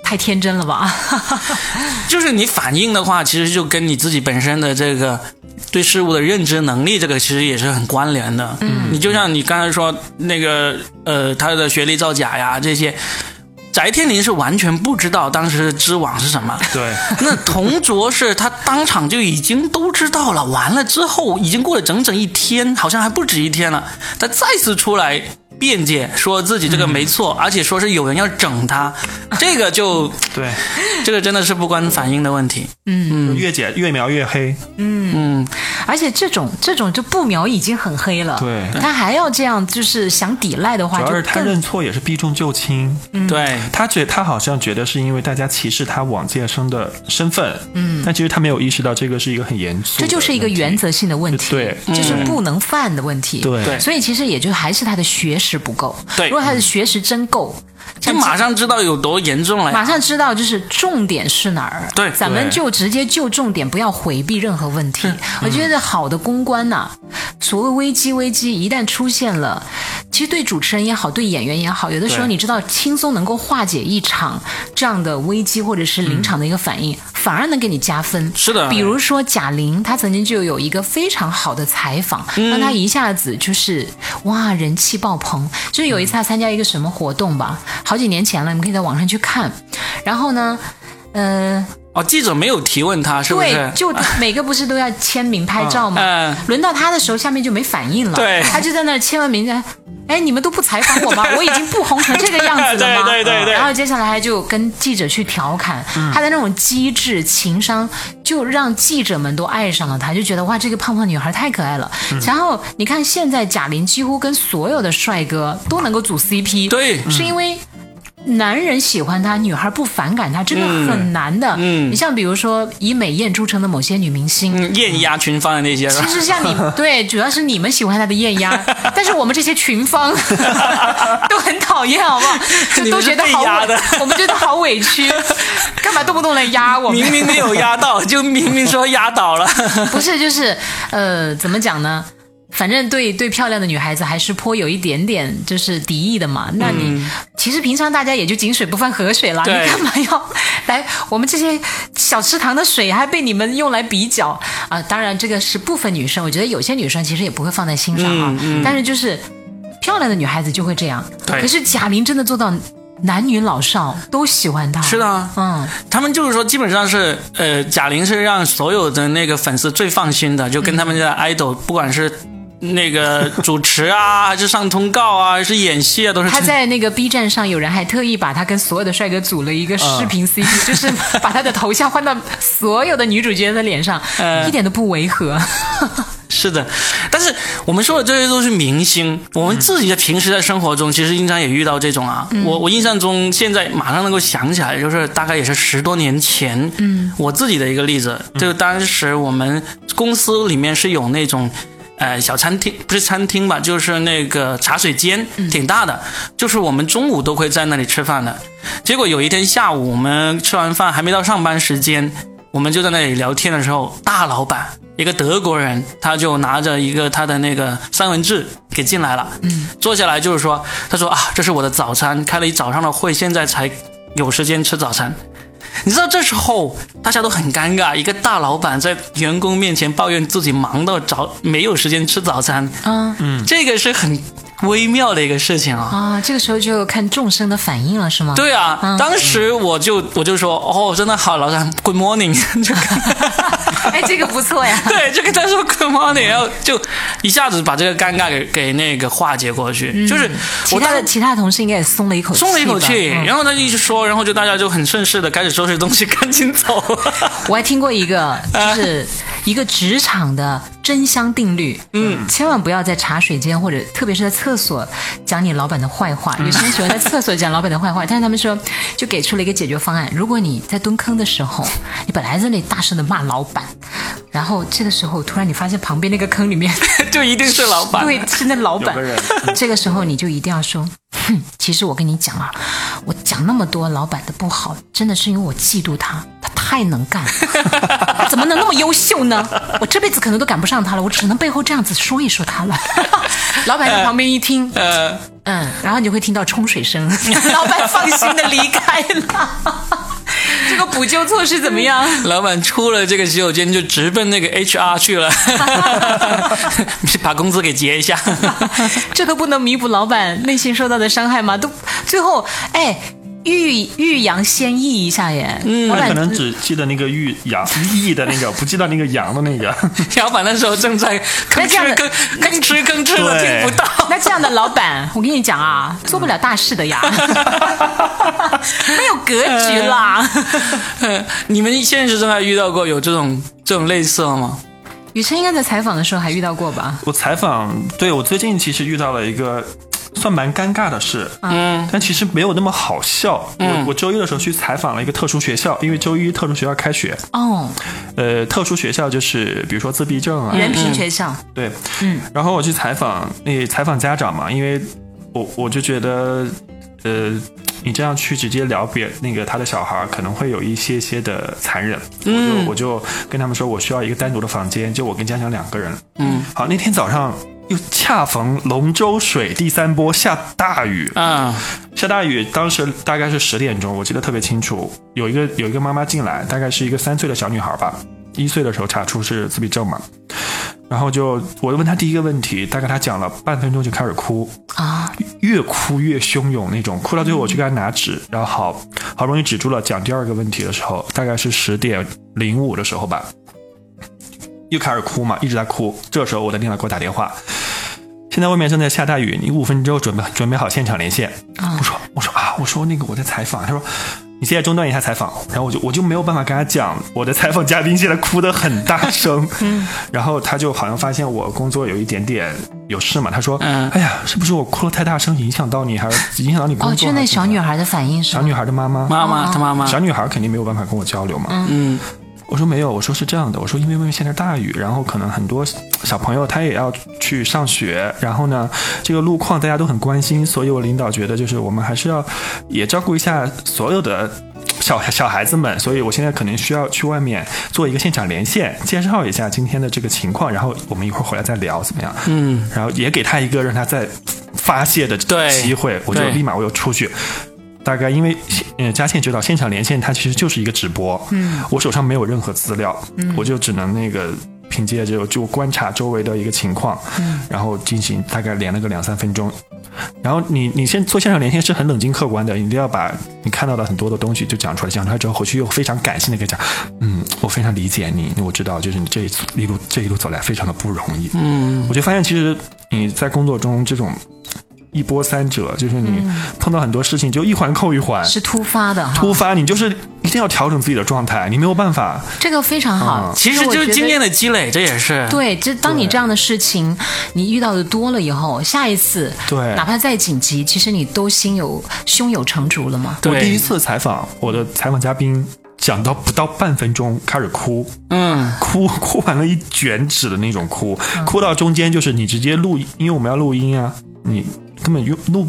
太天真了吧？就是你反应的话，其实就跟你自己本身的这个对事物的认知能力，这个其实也是很关联的。嗯，你就像你刚才说那个呃，他的学历造假呀这些。翟天临是完全不知道当时的知网是什么，对，那同卓是他当场就已经都知道了，完了之后已经过了整整一天，好像还不止一天了，他再次出来辩解，说自己这个没错，而且说是有人要整他，这个就对，这个真的是不关反应的问题。嗯。越解越描越黑。嗯。嗯，而且这种这种就不描已经很黑了，对。他还要这样，就是想抵赖的话，主要就是他认错也是避重就轻，对，他觉他好像觉得是因为大家歧视他往届生的身份，嗯，但其实他没有意识到这个是一个很严肃这就是一个原则性的问题，对。就是不能犯的问题，对。对。所以其实也就还是他的学识不够，对如果他的学识真够，就马上知道有多严重了。马上知道就是重点是哪儿，对咱们就直接就重点，不要回避任何问题。我觉得好的公关呐、所谓危机，危机一旦出现了，其实对主持人也好，对演员也好，有的时候你知道轻松能够化解一场这样的危机或者是临场的一个反应，反而能给你加分。是的比如说贾玲，她曾经就有一个非常好的采访，嗯让她一下子就是哇人气爆棚。就是有一次她参加一个什么活动吧，好几年前了，你们可以在网上去看。然后呢，呃，哦，记者没有提问他，是不对，？就 每个不是都要签名拍照吗？嗯轮到他的时候，下面就没反应了。对他就在那儿签完名，哎，你们都不采访我吗？我已经不红成这个样子了吗？对对对对然后接下来他就跟记者去调侃，他的那种机智、情商，就让记者们都爱上了他，就觉得哇，这个胖胖女孩太可爱了。然后你看，现在贾玲几乎跟所有的帅哥都能够组 CP，对是因为。男人喜欢她，女孩不反感她，真的很难的。嗯你像比如说以美艳著称的某些女明星，嗯，艳压群芳的那些其？实像你 对，主要是你们喜欢她的艳压，但是我们这些群芳 都很讨厌，好不好？就都觉得好的，我们觉得好委屈，干嘛动不动来压我们？明明没有压到，就明明说压倒了。不是，就是呃，怎么讲呢？反正对对漂亮的女孩子还是颇有一点点就是敌意的嘛。那你、其实平常大家也就井水不犯河水啦，你干嘛要来我们这些小池塘的水还被你们用来比较啊、当然这个是部分女生，我觉得有些女生其实也不会放在心上啊。但是就是漂亮的女孩子就会这样。可是贾玲真的做到男女老少都喜欢她。是的啊嗯，他们就是说，基本上是呃，贾玲是让所有的那个粉丝最放心的，就跟他们的 idol，不管是那个主持啊，还是上通告啊，还是演戏啊，都是他在那个 B 站上，有人还特意把他跟所有的帅哥组了一个视频 CP，、就是把他的头像换到所有的女主角的脸上，呃一点都不违和。是的，但是我们说的这些都是明星，我们自己在平时在生活中，其实经常也遇到这种啊。我我印象中，现在马上能够想起来，就是大概也是十多年前，嗯，我自己的一个例子，就当时我们公司里面是有那种。呃，小餐厅不是餐厅吧，就是那个茶水间，挺大的，就是我们中午都会在那里吃饭的。结果有一天下午，我们吃完饭还没到上班时间，我们就在那里聊天的时候，大老板一个德国人，他就拿着一个他的那个三文治给进来了，嗯，坐下来就是说，他说啊，这是我的早餐，开了一早上的会，现在才有时间吃早餐。你知道这时候大家都很尴尬，一个大老板在员工面前抱怨自己忙到早没有时间吃早餐，啊嗯，这个是很微妙的一个事情啊。啊，这个时候就看众生的反应了，是吗？对啊，当时我就我就说，哦，真的好，老张，Good morning，哎，这个不错呀。对，就跟他说 Good morning，然后就一下子把这个尴尬给给那个化解过去，就是其他的其他同事应该也松了一口气，松了一口气，嗯然后他一直说，然后就大家就很顺势的开始收拾东西，赶紧走。我还听过一个，就是一个职场的真香定律。嗯，千万不要在茶水间或者特别是在厕所讲你老板的坏话。有些人喜欢在厕所讲老板的坏话，但是他们说就给出了一个解决方案：如果你在蹲坑的时候，你本来在那里大声的骂老板，然后这个时候突然你发现旁边那个坑里面 就一定是老板。对，是那老板。这个时候你就一定要说，哼，其实我跟你讲啊，我讲那么多老板的不好，真的是因为我嫉妒他，他太能干了，他 怎么能那么优秀呢？我这辈子可能都赶不上他了，我只能背后这样子说一说他了。老板在旁边一听，呃，嗯，然后你就会听到冲水声，老板放心的离开了。这个补救措施怎么样？老板出了这个洗手间就直奔那个 HR 去了，把工资给结一下。这个不能弥补老板内心受到的伤害吗？都最后，哎，欲欲扬先抑一下耶。嗯，我可能只记得那个玉羊玉的那个，不记得那个扬的那个。老板那时候正在吭哧那这样的吭吭哧吭哧的听不到。那这样的老板，我跟你讲啊，做不了大事的呀，没有格局啦。你们现实中还遇到过有这种这种类似的吗？雨辰应该在采访的时候还遇到过吧？我采访，对我最近其实遇到了一个算蛮尴尬的事，嗯，但其实没有那么好笑。我我周一的时候去采访了一个特殊学校，因为周一特殊学校开学，哦，呃，特殊学校就是比如说自闭症啊，人品学校，对，嗯，然后我去采访那采访家长嘛，因为我我就觉得，呃，你这样去直接聊别那个他的小孩，可能会有一些些的残忍，我就我就跟他们说，我需要一个单独的房间，就我跟家长两个人，嗯，好，那天早上又恰逢龙舟水第三波下大雨，啊，下大雨，当时大概是十点钟，我记得特别清楚。有一个有一个妈妈进来，大概是一个三岁的小女孩吧，一岁的时候查出是自闭症嘛。然后就我问她第一个问题，大概她讲了半分钟就开始哭，啊，越哭越汹涌那种，哭到最后我去给她拿纸，然后好好不容易止住了。讲第二个问题的时候，大概是十点零五的时候吧，又开始哭嘛，一直在哭。这时候我的领导给我打电话，现在外面正在下大雨，你五分钟之后准备准备好现场连线。我说我说啊，我说那个我在采访，他说。你现在中断一下采访，然后我就我就没有办法跟他讲，我的采访嘉宾现在哭得很大声，然后他就好像发现我工作有一点点有事嘛，他说，嗯。哎呀，是不是我哭了太大声影响到你，还是 影响到你工哦，作？就那小女孩，的反应是小女孩的妈妈，妈妈，她妈妈，小女孩肯定没有办法跟我交流嘛，嗯我说没有，我说是这样的，我说因为外面现在大雨，然后可能很多小朋友他也要去上学，然后呢，这个路况大家都很关心，所以我领导觉得就是我们还是要也照顾一下所有的。小小孩子们，所以我现在可能需要去外面做一个现场连线，介绍一下今天的这个情况，然后我们一会儿回来再聊，怎么样？嗯，然后也给他一个让他再发泄的对机会，我就对立马我又出去。大概因为呃，佳倩知道现场连线它其实就是一个直播，嗯，我手上没有任何资料，嗯，我就只能那个凭借着就观察周围的一个情况，嗯，然后进行大概连了个两三分钟。然后你你先做现场连线是很冷静客观的，你一定要把你看到的很多的东西就讲出来，讲出来之后回去又非常感性的跟讲，嗯，我非常理解你，我知道就是你这一路这一路走来非常的不容易，嗯，我就发现其实你在工作中这种一波三折，就是你碰到很多事情就一环扣一环，是突发的哈，突发你就是一定要调整自己的状态，你没有办法，这个非常好。嗯。其实就是经验的积累，这也是。对，就当你这样的事情你遇到的多了以后，下一次对。哪怕再紧急，其实你都心有胸有成竹了嘛。我第一次采访我的采访嘉宾。讲到不到半分钟开始哭，嗯，哭哭完了一卷纸的那种哭，哭到中间就是你直接录，因为我们要录音啊，你根本用录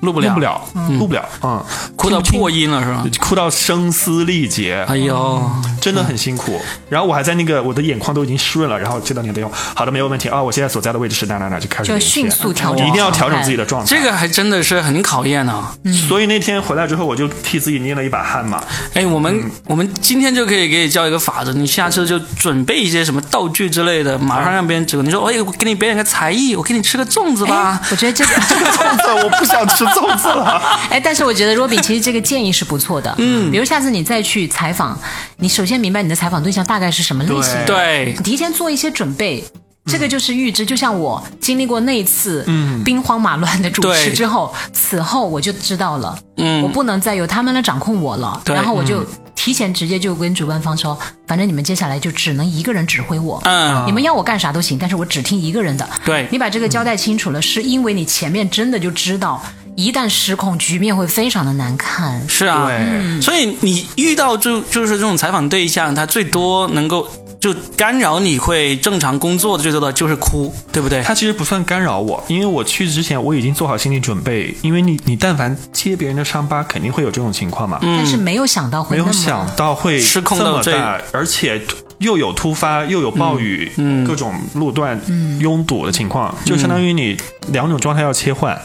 录不了，录不了，录不了，嗯，哭到破音了是吧？哭到声嘶力竭，哎呦，真的很辛苦。然后我还在那个我的眼眶都已经湿润了，然后接到你的电话，好的，没有问题啊、我现在所在的位置是哪哪哪，就开始就迅速调整你一定要调整自己的状态。这个还真的是很考验呢！所以那天回来之后，我就替自己捏了一把汗嘛。哎，我们、我们今天就可以给你教一个法子，你下次就准备一些什么道具之类的，马上让别人指。你说，哎，我给你表演个才艺，我给你吃个粽子吧。我觉得这个 这个，粽子，我不想吃粽子了。哎，但是我觉得 Robin 其实这个建议是不错的。嗯，比如下次你再去采访，你首先明白你的采访对象大概是什么类型，对。你提前做一些准备。这个就是预知，就像我经历过那一次兵荒马乱的主持之后，此后我就知道了，嗯。我不能再由他们来掌控我了，然后我就提前直接就跟主办方说，反正你们接下来就只能一个人指挥我，嗯。你们要我干啥都行，但是我只听一个人的。对。你把这个交代清楚了，是因为你前面真的就知道，一旦失控，局面会非常的难看。是啊，对所以你遇到就就是这种采访对象，他最多能够就干扰你会正常工作的最多的就是哭，对不对？他其实不算干扰我，因为我去之前我已经做好心理准备，因为你你但凡揭别人的伤疤，肯定会有这种情况嘛。但是没有想到会没有想到会失控到这这么大，而且又有突发，又有暴雨，嗯各种路段拥堵的情况，就相当于你两种状态要切换。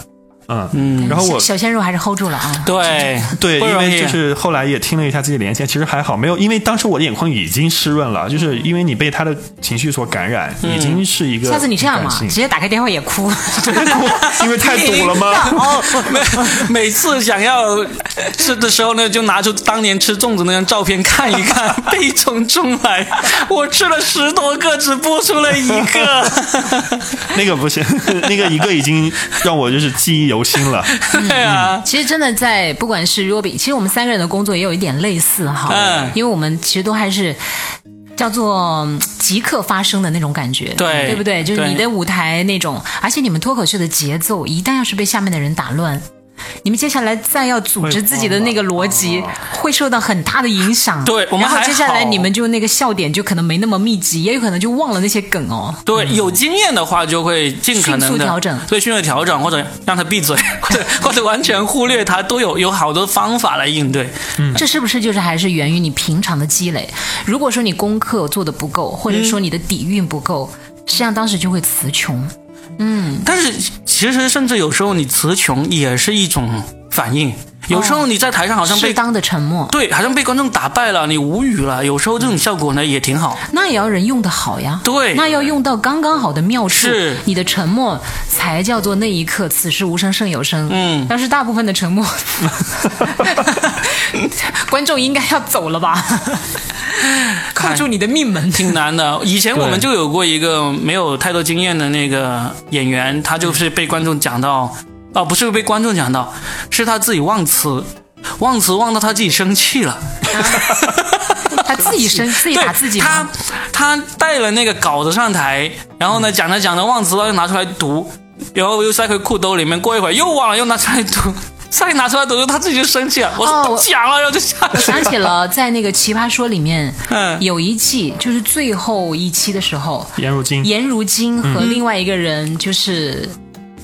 嗯嗯然后我小小鲜肉还是 hold 住了啊。对 对，因为就是后来也听了一下自己连线，其实还好，没有，因为当时我的眼眶已经湿润了，就是因为你被他的情绪所感染，已经是一个下次你这样嘛，直接打开电话也哭。因为太堵了吗？哦，每每次想要吃的时候呢，就拿出当年吃粽子那张照片看一看，悲从中来。我吃了十多个，只播出了一个。那个不行，那个一个已经让我就是记忆犹新了。对啊，其实真的在不管是 Robbie，其实我们三个人的工作也有一点类似哈，嗯因为我们其实都还是。叫做嗯即刻发生的那种感觉，对对不对？就是你的舞台那种，而且你们脱口秀的节奏，一旦要是被下面的人打乱，你们接下来再要组织自己的那个逻辑会受到很大的影响。对我们还然后接下来你们就那个笑点就可能没那么密集，也有可能就忘了那些梗哦。对，有经验的话就会尽可能的迅速调整对，迅速调整，或者让他闭嘴，或者 或者完全忽略他，都有有好多方法来应对。嗯这是不是就是还是源于你平常的积累？如果说你功课做的不够，或者说你的底蕴不够，实际上当时就会词穷。但是其实甚至有时候你词穷也是一种反应，有时候你在台上好像被、适当的沉默，对，好像被观众打败了，你无语了。有时候这种效果呢也挺好。那也要人用的好呀。对那要用到刚刚好的妙处，是你的沉默才叫做那一刻，此时无声胜有声。嗯但是大部分的沉默，观众应该要走了吧？扣住你的命门，挺难的。以前我们就有过一个没有太多经验的那个演员，他就是被观众讲到，哦，不是被观众讲到，是他自己忘词，忘词忘到他自己生气了。他自己生 自己打自己他吗？他带了那个稿子上台，然后呢讲着讲着忘词了，又拿出来读，然后又塞回裤兜里面，过一会儿又忘了，又拿出来读，再拿出来读，他自己就生气了。我说哦我讲了，然后就下我想起了在那个《奇葩说》里面，嗯。有一季就是最后一期的时候，颜如晶。颜如晶和另外一个人就是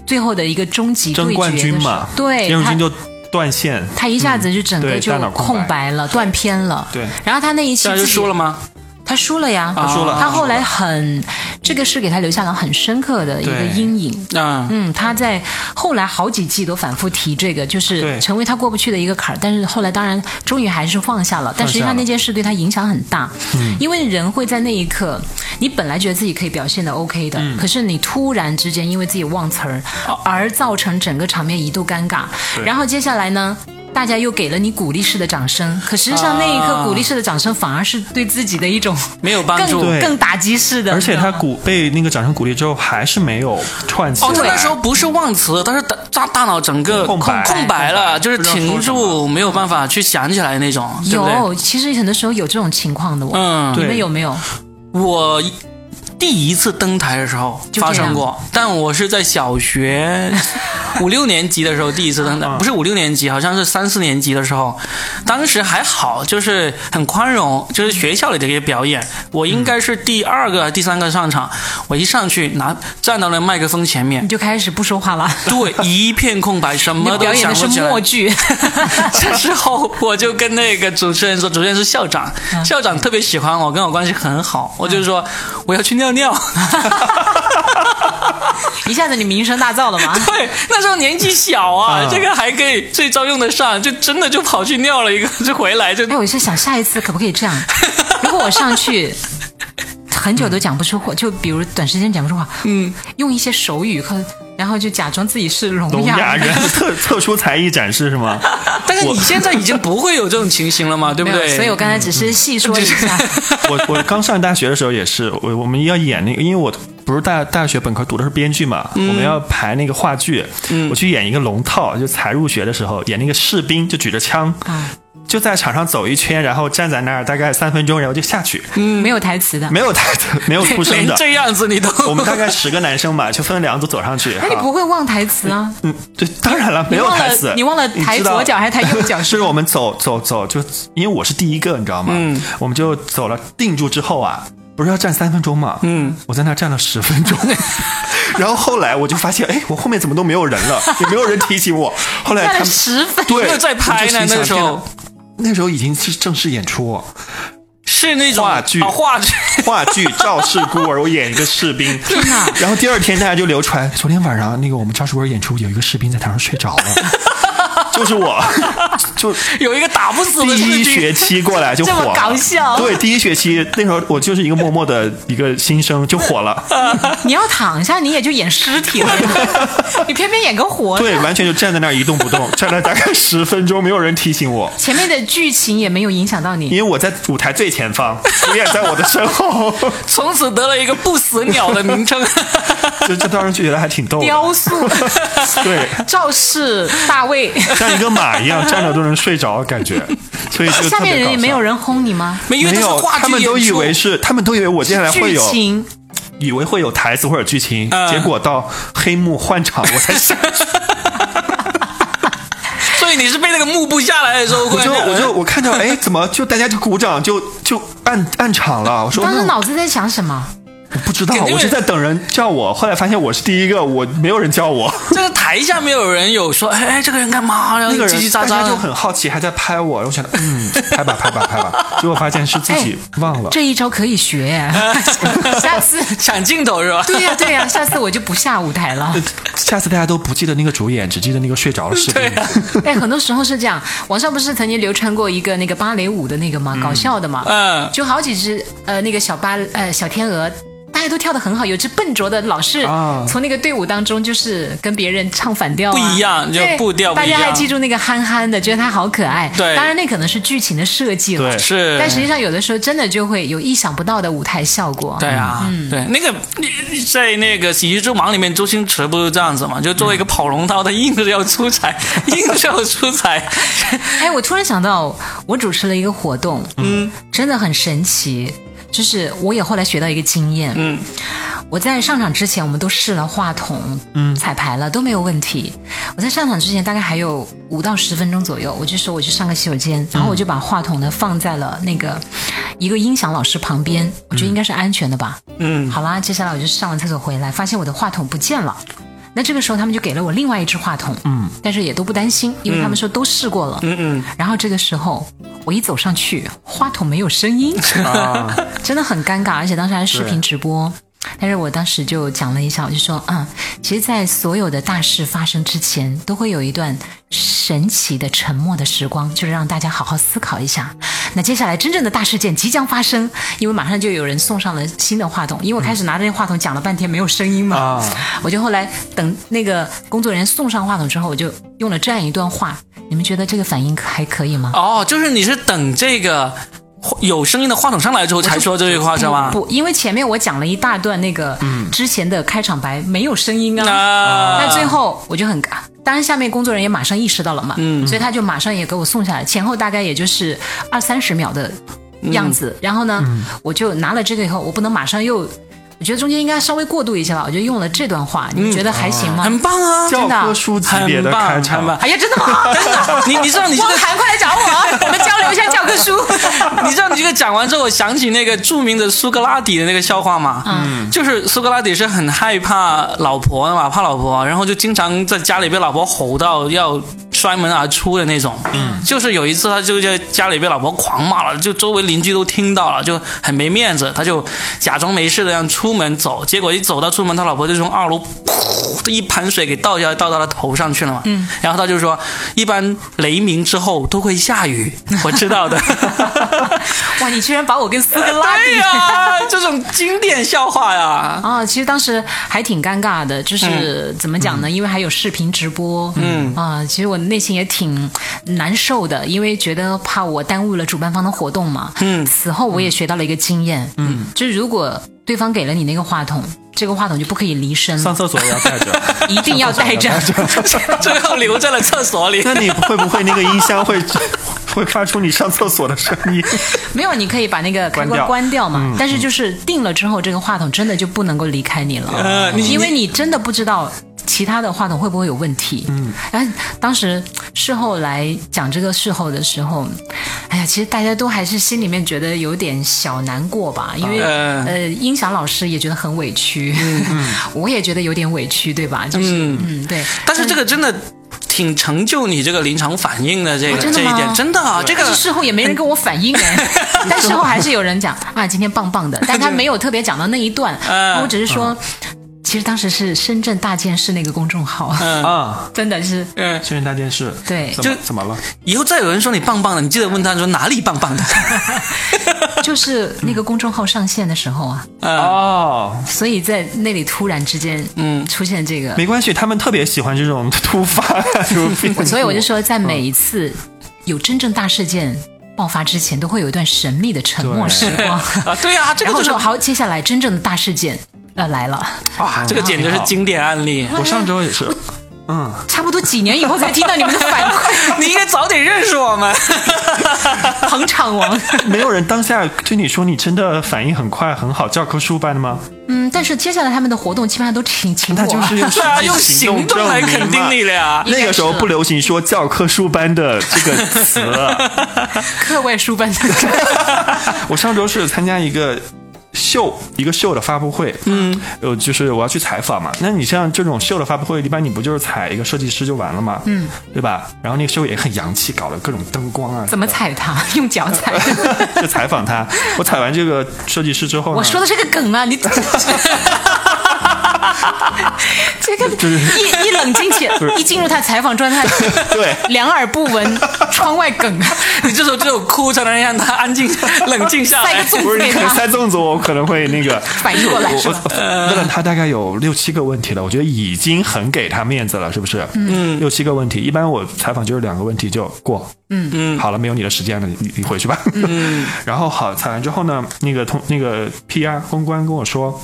最后的一个终极对决争冠军的时候嘛，对，他颜如晶就断线，他一下子就整个就空白。了，断片了。对。然后他那一期这样就自己输了吗？他输了呀，他输了他后来很，这个是给他留下了很深刻的一个阴影。嗯，嗯，他在后来好几季都反复提这个，就是成为他过不去的一个坎儿。但是后来当然终于还是放下了，但实际上那件事对他影响很大，嗯因为人会在那一刻，你本来觉得自己可以表现的 OK 的，嗯可是你突然之间因为自己忘词儿，而造成整个场面一度尴尬。然后接下来呢？大家又给了你鼓励式的掌声，可实际上那一刻啊鼓励式的掌声反而是对自己的一种没有帮助。更更打击式的，而且他鼓被那个掌声鼓励之后，还是没有串起哦，他。那时候不是忘词，他是大大大脑整个空白空白了，就是停住，没有办法去想起来那种，对对？有，其实很多时候有这种情况的我。嗯，你们有没有？我第一次登台的时候就发生过，但我是在小学 五六年级的时候第一次登台，嗯不是五六年级，好像是三四年级的时候。当时还好，就是很宽容，就是学校里的一个表演。我应该是第二个、第三个上场，我一上去拿站到了麦克风前面。你，就开始不说话了。对，一片空白，什么都想不起来。默。剧，这时候我就跟那个主持人说，主持人是校长，嗯校长特别喜欢我，跟我关系很好，我就说我要去尿尿。一下子你名声大噪了吗？对，那时候年纪小啊，啊这个还可以这招用得上，就真的就跑去尿了一个，就回来就哎，我是想下一次可不可以这样？如果我上去。很久都讲不出话，就比如短时间讲不出话，嗯，用一些手语，可然后就假装自己是聋哑人特 特殊才艺展示是吗？但是你现在 已经不会有这种情形了嘛，对不对？所以我刚才只是细说一下。我我刚上大学的时候也是，我我们要演那个，因为我不是大大学本科读的是编剧嘛，我们要排那个话剧，我去演一个龙套，就才入学的时候演那个士兵，就举着枪。就在场上走一圈，然后站在那儿大概三分钟，然后就下去，嗯没有台词的。没有台词，没有出声的。这样子你都，我们大概十个男生嘛，就分两组走上去。那你不会忘台词啊？嗯，对，当然了，没有台词。你忘了抬左脚还是抬右脚是 我们走走走，就因为我是第一个，你知道吗？嗯，我们就走了，定住之后啊，不是要站三分钟吗？嗯，我在那儿站了十分钟，然后后来我就发现，哎，我后面怎么都没有人了，也没有人提醒我。后来站了他们十分，对没有在拍呢那时候那时候已经是正式演出，是那种话剧。啊话剧，话剧《赵氏孤儿》，我演一个士兵。天哪！然后第二天大家就流传，昨天晚上那个我们赵氏孤儿演出有一个士兵在台上睡着了，就是我，就有一个打不死的第一学期过来就火搞笑对，第一学期那时候我就是一个默默的一个新生，就火了。你要躺下，你也就演尸体了，你偏偏演个活的。对，完全就站在那儿一动不动，站了大概十分钟，没有人提醒我，前面的剧情也没有影响到你。因为我在舞台最前方，主演在我的身后，从此得了一个不死鸟的名称。就这当时就觉得还挺逗的。雕塑，对，赵氏大卫，像一个马一样站着都能睡着，感觉，所以就下面人也没有人轰你吗？没，因为没有，这是话剧他们都以为是，他们都以为我接下来会剧有，情以为会有台词或者剧情，嗯结果到黑幕换场，我才下去。所以你是被那个幕布下来的时候，我就我就我看到，哎，怎么就大家就鼓掌，就就暗暗场了？我说当时那脑子在想什么？我不知道，我是在等人叫我，后来发现我是第一个，我没有人叫我。这 个台下没有人有说，哎哎，这个人干嘛？然后那个人叽叽喳喳就很好奇，还在拍我，我想嗯，拍吧拍吧拍吧，结果发现是自己忘了。这一招可以学，下次。抢镜头是吧？对呀、对呀、下次我就不下舞台了。下次大家都不记得那个主演，只记得那个睡着的视频。对啊，哎，很多时候是这样。网上不是曾经流传过一个那个芭蕾舞的那个吗？搞笑的嘛，嗯就好几只呃那个小芭呃小天鹅大家都跳得很好，有只笨拙的老是啊从那个队伍当中，就是跟别人唱反调、啊，不一样就步调不大家还记住那个憨憨的，觉得他好可爱。对当然那可能是剧情的设计了。对是，但实际上有的时候真的就会有意想不到的舞台效果。对啊，对，那个在那个《喜剧之王》里面，周星驰不是这样子嘛？就作为一个跑龙套，他硬是要出彩，硬是要出彩。哎，我突然想到，我主持了一个活动，嗯，真的很神奇。就是我也后来学到一个经验，嗯，我在上场之前，我们都试了话筒，嗯，彩排了都没有问题。我在上场之前大概还有五到十分钟左右，我就说我去上个洗手间，然后我就把话筒呢放在了那个一个音响老师旁边，我觉得应该是安全的吧。嗯，好啦，接下来我就上完厕所回来，发现我的话筒不见了。那这个时候他们就给了我另外一只话筒，嗯，但是也都不担心，因为他们说都试过了，嗯嗯，然后这个时候我一走上去，话筒没有声音，啊，真的很尴尬，而且当时还是视频直播。但是我当时就讲了一下，我就说，嗯，其实，在所有的大事发生之前，都会有一段神奇的沉默的时光，就是让大家好好思考一下。那接下来真正的大事件即将发生，因为马上就有人送上了新的话筒，因为我开始拿着那话筒讲了半天没有声音嘛，啊我就后来等那个工作人员送上话筒之后，我就用了这样一段话，你们觉得这个反应还可以吗？哦，就是你是等这个有声音的话筒上来之后才说这句话是吗？不，因为前面我讲了一大段那个之前的开场白没有声音啊，啊，那最后我就很尬。当然，下面工作人员马上意识到了嘛，嗯所以他就马上也给我送下来，前后大概也就是二三十秒的样子。然后呢，我就拿了这个以后，我不能马上又，我觉得中间应该稍微过渡一下吧，我就用了这段话，你们觉得还行吗？很棒啊，教真的啊科书级别的很棒，开场很，棒。哎呀，真的吗？真的，你你知道你这个汪涵，快来找我，我们交流一下教科书。你知道你这个讲完之后，我想起那个著名的苏格拉底的那个笑话嘛，嗯，就是苏格拉底是很害怕老婆的嘛，怕老婆，然后就经常在家里被老婆吼到要摔门而出的那种，嗯，就是有一次他就在家里被老婆狂骂了，就周围邻居都听到了，就很没面子，他就假装没事的样出门走，结果一走到出门，他老婆就从二楼噗一盆水给倒下来，倒到他头上去了嘛，嗯，然后他就说，一般雷鸣之后都会下雨，我知道的。哇，你居然把我跟斯格拉 对底呀、这种经典笑话呀，啊，其实当时还挺尴尬的，就是、怎么讲呢？因为还有视频直播，嗯啊，其实我内心也挺难受的，因为觉得怕我耽误了主办方的活动嘛。嗯，此后我也学到了一个经验，嗯，就是如果对方给了你那个话筒，这个话筒就不可以离身，上厕所也要带着。一定要带着。最后留在了厕所里。那你会不会那个音箱会 会发出你上厕所的声音？没有，你可以把那个开关关掉关掉嘛。但是就是定了之后，这个话筒真的就不能够离开你了，呃你因为你真的不知道。其他的话筒会不会有问题？嗯，然后当时事后来讲这个事后的时候，哎呀，其实大家都还是心里面觉得有点小难过吧，因为、呃呃，音响老师也觉得很委屈，我也觉得有点委屈，对吧？就是嗯对。但是这个真的挺成就你这个临场反应的这个、这一点，真的啊，这个但是事后也没人跟我反映哎，但事后还是有人讲啊，今天棒棒的，但他没有特别讲到那一段，嗯。我只是说，其实当时是深圳大件事那个公众号，啊，真的是嗯，深圳大件事，对。怎么怎么了？以后再有人说你棒棒的，你记得问他说哪里棒棒的。就是那个公众号上线的时候啊，哦，所以在那里突然之间，嗯，出现这个，没关系，他们特别喜欢这种突发 所以我就说，在每一次有真正大事件爆发之前，都会有一段神秘的沉默时光，啊，对啊，这个就是然后说好，接下来真正的大事件要来了。哇，这个简直是经典案例。我上周也是，嗯，差不多几年以后才听到你们的反馈，你应该早点认识我们。捧场王。没有人当下对你说你真的反应很快很好，教科书般的吗？嗯，但是接下来他们的活动基本上都请请我，那就是 用行动来肯定你了。呀。那个时候不流行说教科书般的这个词。课外书班的。我上周是参加一个秀，一个秀的发布会，嗯，呃，就是我要去采访嘛。那你像这种秀的发布会，一般你不就是采一个设计师就完了嘛，嗯，对吧？然后那个秀也很洋气，搞了各种灯光啊，怎么踩他？用脚踩？就采访他。我采完这个设计师之后呢，我说的是个梗啊，你 这个一一冷静起来，一进入他采访状态，对两耳不闻窗外梗，你这时候只有哭才能让他安静冷静下来不是，你塞粽子，我可能会那个反应过来我是吧我问了他大概有六七个问题了，我觉得已经很给他面子了，是不是？嗯，六七个问题，一般我采访就是两个问题就过。嗯嗯，好了，没有你的时间了，你你你回去吧。嗯，然后好采完之后呢，那个通那个 PR 公关跟我说。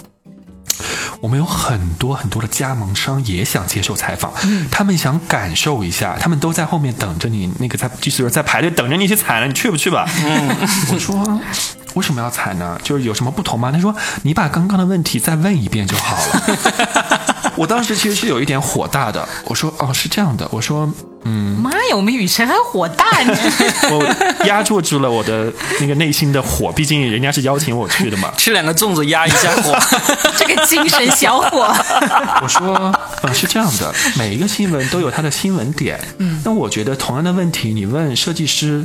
我们有很多很多的加盟商也想接受采访，他们想感受一下，他们都在后面等着你，那个在就是说在排队等着你去采了，你去不去吧？我说为什么要踩呢？就是有什么不同吗？他说你把刚刚的问题再问一遍就好了。我当时其实是有一点火大的，我说哦是这样的，我说嗯妈呀，我们雨辰还火大呢。我压住住了我的那个内心的火，毕竟人家是邀请我去的嘛。吃两个粽子压一下火，这个精神小伙，我说，呃，是这样的，每一个新闻都有它的新闻点。嗯，那我觉得同样的问题，你问设计师，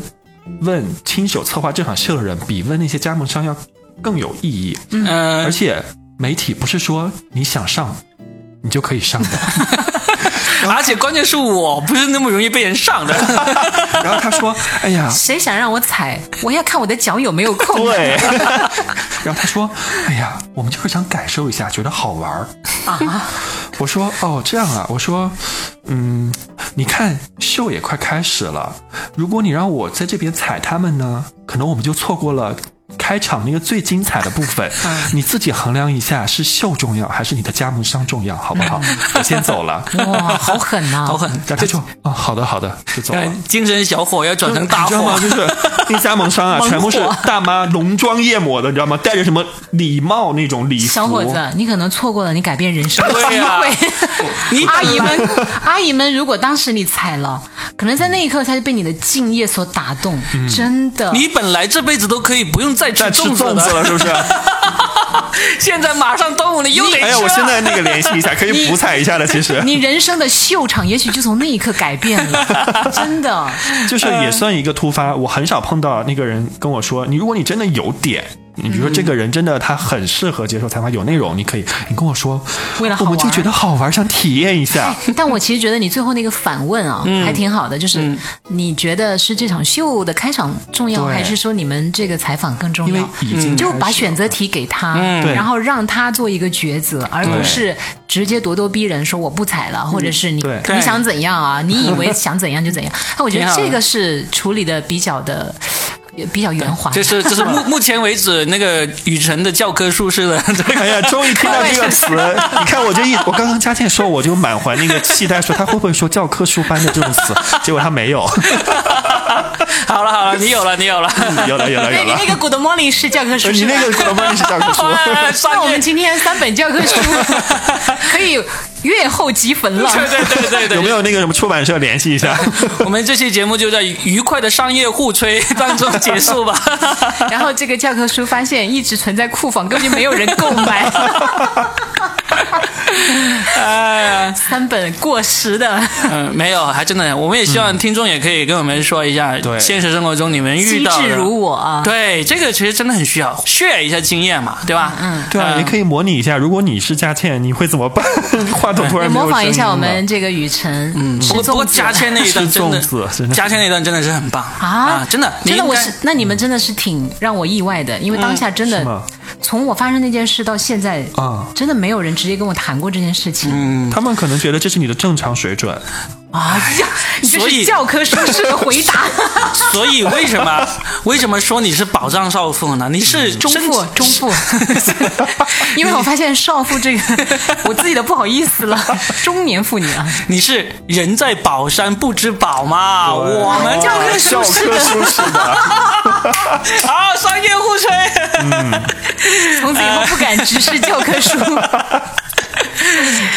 问亲手策划这场秀的人，比问那些加盟商要更有意义。嗯而且媒体不是说你想上，你就可以上的。而且关键是我不是那么容易被人上的。然后他说：“哎呀，谁想让我踩，我要看我的脚有没有空。对。”然后他说：“哎呀，我们就是想感受一下，觉得好玩儿。”啊，我说哦，这样啊，我说，嗯，你看秀也快开始了，如果你让我在这边踩他们呢，可能我们就错过了。开场那个最精彩的部分，你自己衡量一下，是秀重要还是你的加盟商重要，好不好？我先走了。哇，好狠呐、好狠，然后他就啊，好的好的，就走了。呃精神小伙要转成大火你知道吗？，就是那加盟商啊，全部是大妈浓妆艳抹的，你知道吗？戴着什么礼帽那种礼服。小伙子，你可能错过了你改变人生的机会。你阿姨们，阿姨们，如果当时你踩了，可能在那一刻他就被你的敬业所打动，真的。你本来这辈子都可以不用再吃在吃粽子了，是不是？现在马上端午了又得吃了。哎呀，我现在那个联系一下，可以补彩一下的。其实你人生的秀场也许就从那一刻改变了，真的。就是也算一个突发，我很少碰到那个人跟我说，你如果你真的有点。你比如说，这个人真的他很适合接受采访，有内容，你可以，你跟我说，为了好玩我们就觉得好玩，想体验一下。但我其实觉得你最后那个反问啊，还挺好的，就是你觉得是这场秀的开场重要，还是说你们这个采访更重因为要？已经就把选择题给他，对然后让他做一个抉择，而不是直接咄咄逼人说我不采了，或者是你你想怎样啊？你以为想怎样就怎样？那我觉得这个是处理的比较的比较圆滑。这是这是目目前为止那个雨辰的教科书式的 哎呀，终于听到这个词！你看，我就一我刚刚佳倩说，我就满怀那个期待，说他会不会说教科书般的这种词，结果他没有。好了好了，你有了你有了。有了有了有了那个那，个 Good Morning 是教科书，你那个 Good Morning 是教科书。商那我们今天三本教科书可以月后即焚了。对对对对对，有没有那个什么出版社联系一下？我们这期节目就在愉快的商业互吹当中结束吧。然后这个教科书发现一直存在库房，根本就没有人购买。哎呀，三本过时的，嗯，没有，还真的，我们也希望听众也可以跟我们说一下，对。现实生活中你们遇到的智如我啊！对，这个其实真的很需要 share 一下经验嘛，对吧？嗯，对啊，你可以模拟一下，如果你是佳倩，你会怎么办？话筒突然没有模仿一下我们这个雨辰，嗯不过不过佳倩那一段真的佳倩那一段真的是很棒。啊？真的，真的，我是那你们真的是挺让我意外的，因为当下真的从我发生那件事到现在啊。真的没有人直接跟我谈过这件事情。他们可能觉得这是你的正常水准，哎呀，你 这所以是教科书式的回答。所以为什么 为什么说你是宝藏少妇呢？你是中妇，中妇，因为我发现少妇这个，我自己都不好意思了，中年妇女啊，你是人在宝山不知宝嘛？我们教科书式的，科书式的。好商业互吹。从此以后不敢直视教科书。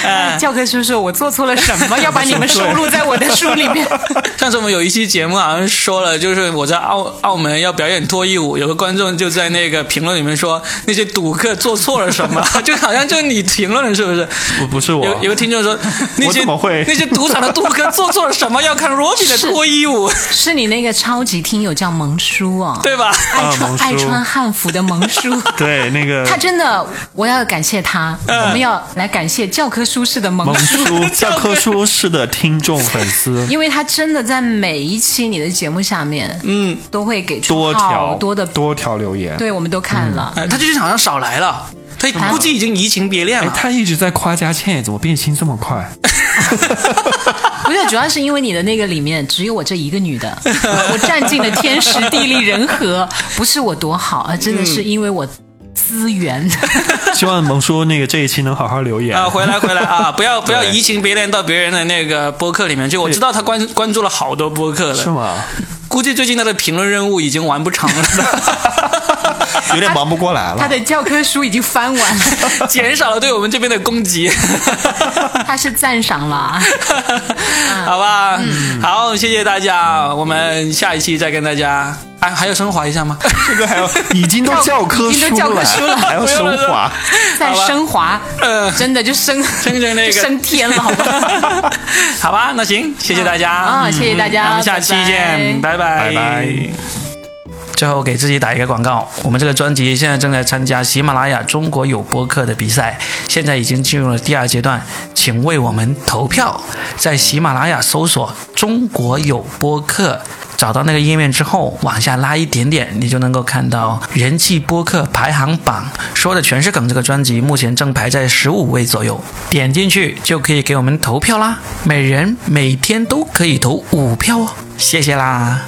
哎 教科书说我做错了什么，要把你们收录在我的书里面。上次我们有一期节目好像说了，就是我在澳澳门要表演脱衣舞，有个观众就在那个评论里面说那些赌客做错了什么，就好像就是你评论的，是不是？不不是我，有有个听众说那些怎么会那些赌场的赌客做错了什么？要看 Robin 的脱衣舞，是你那个超级听友叫萌叔啊，对吧？爱穿、啊爱穿汉服的萌叔。对那个他真的，我要感谢他。我们要来感谢教科书式的萌萌叔，叔 教科书式的听众粉丝，因为他真的在每一期你的节目下面，嗯，都会给出多条多的，多条留言。对我们都看了。哎，他最近好像少来了，他估计已经移情别恋哎了。他一直在夸佳倩，怎么变心这么快？不是，主要是因为你的那个里面只有我这一个女的，我占尽了天时地利人和，不是我多好啊，真的是因为我资源。希望萌叔那个这一期能好好留言啊，回来回来啊！不要不要移情别恋到别人的那个播客里面去。我知道他关关注了好多播客了，是吗？估计最近他的评论任务已经完不成了，有点忙不过来了。他的教科书已经翻完了，减少了对我们这边的攻击，他是赞赏了。好吧？好，谢谢大家，我们下一期再跟大家。啊，还要升华一下吗？这个还要已经都教科书了还要升华。再升华，呃真的就升升成那个就升天了，好吧？好吧，那行，谢谢大家啊，谢谢大家，那我们下期见，拜拜，拜拜。最后给自己打一个广告，我们这个专辑现在正在参加喜马拉雅中国有播客的比赛，现在已经进入了第二阶段，请为我们投票。在喜马拉雅搜索“中国有播客”，找到那个页面之后，往下拉一点点，你就能够看到人气播客排行榜，说的全是梗。这个专辑目前正排在十五位左右，点进去就可以给我们投票啦，每人每天都可以投五票哦，谢谢啦。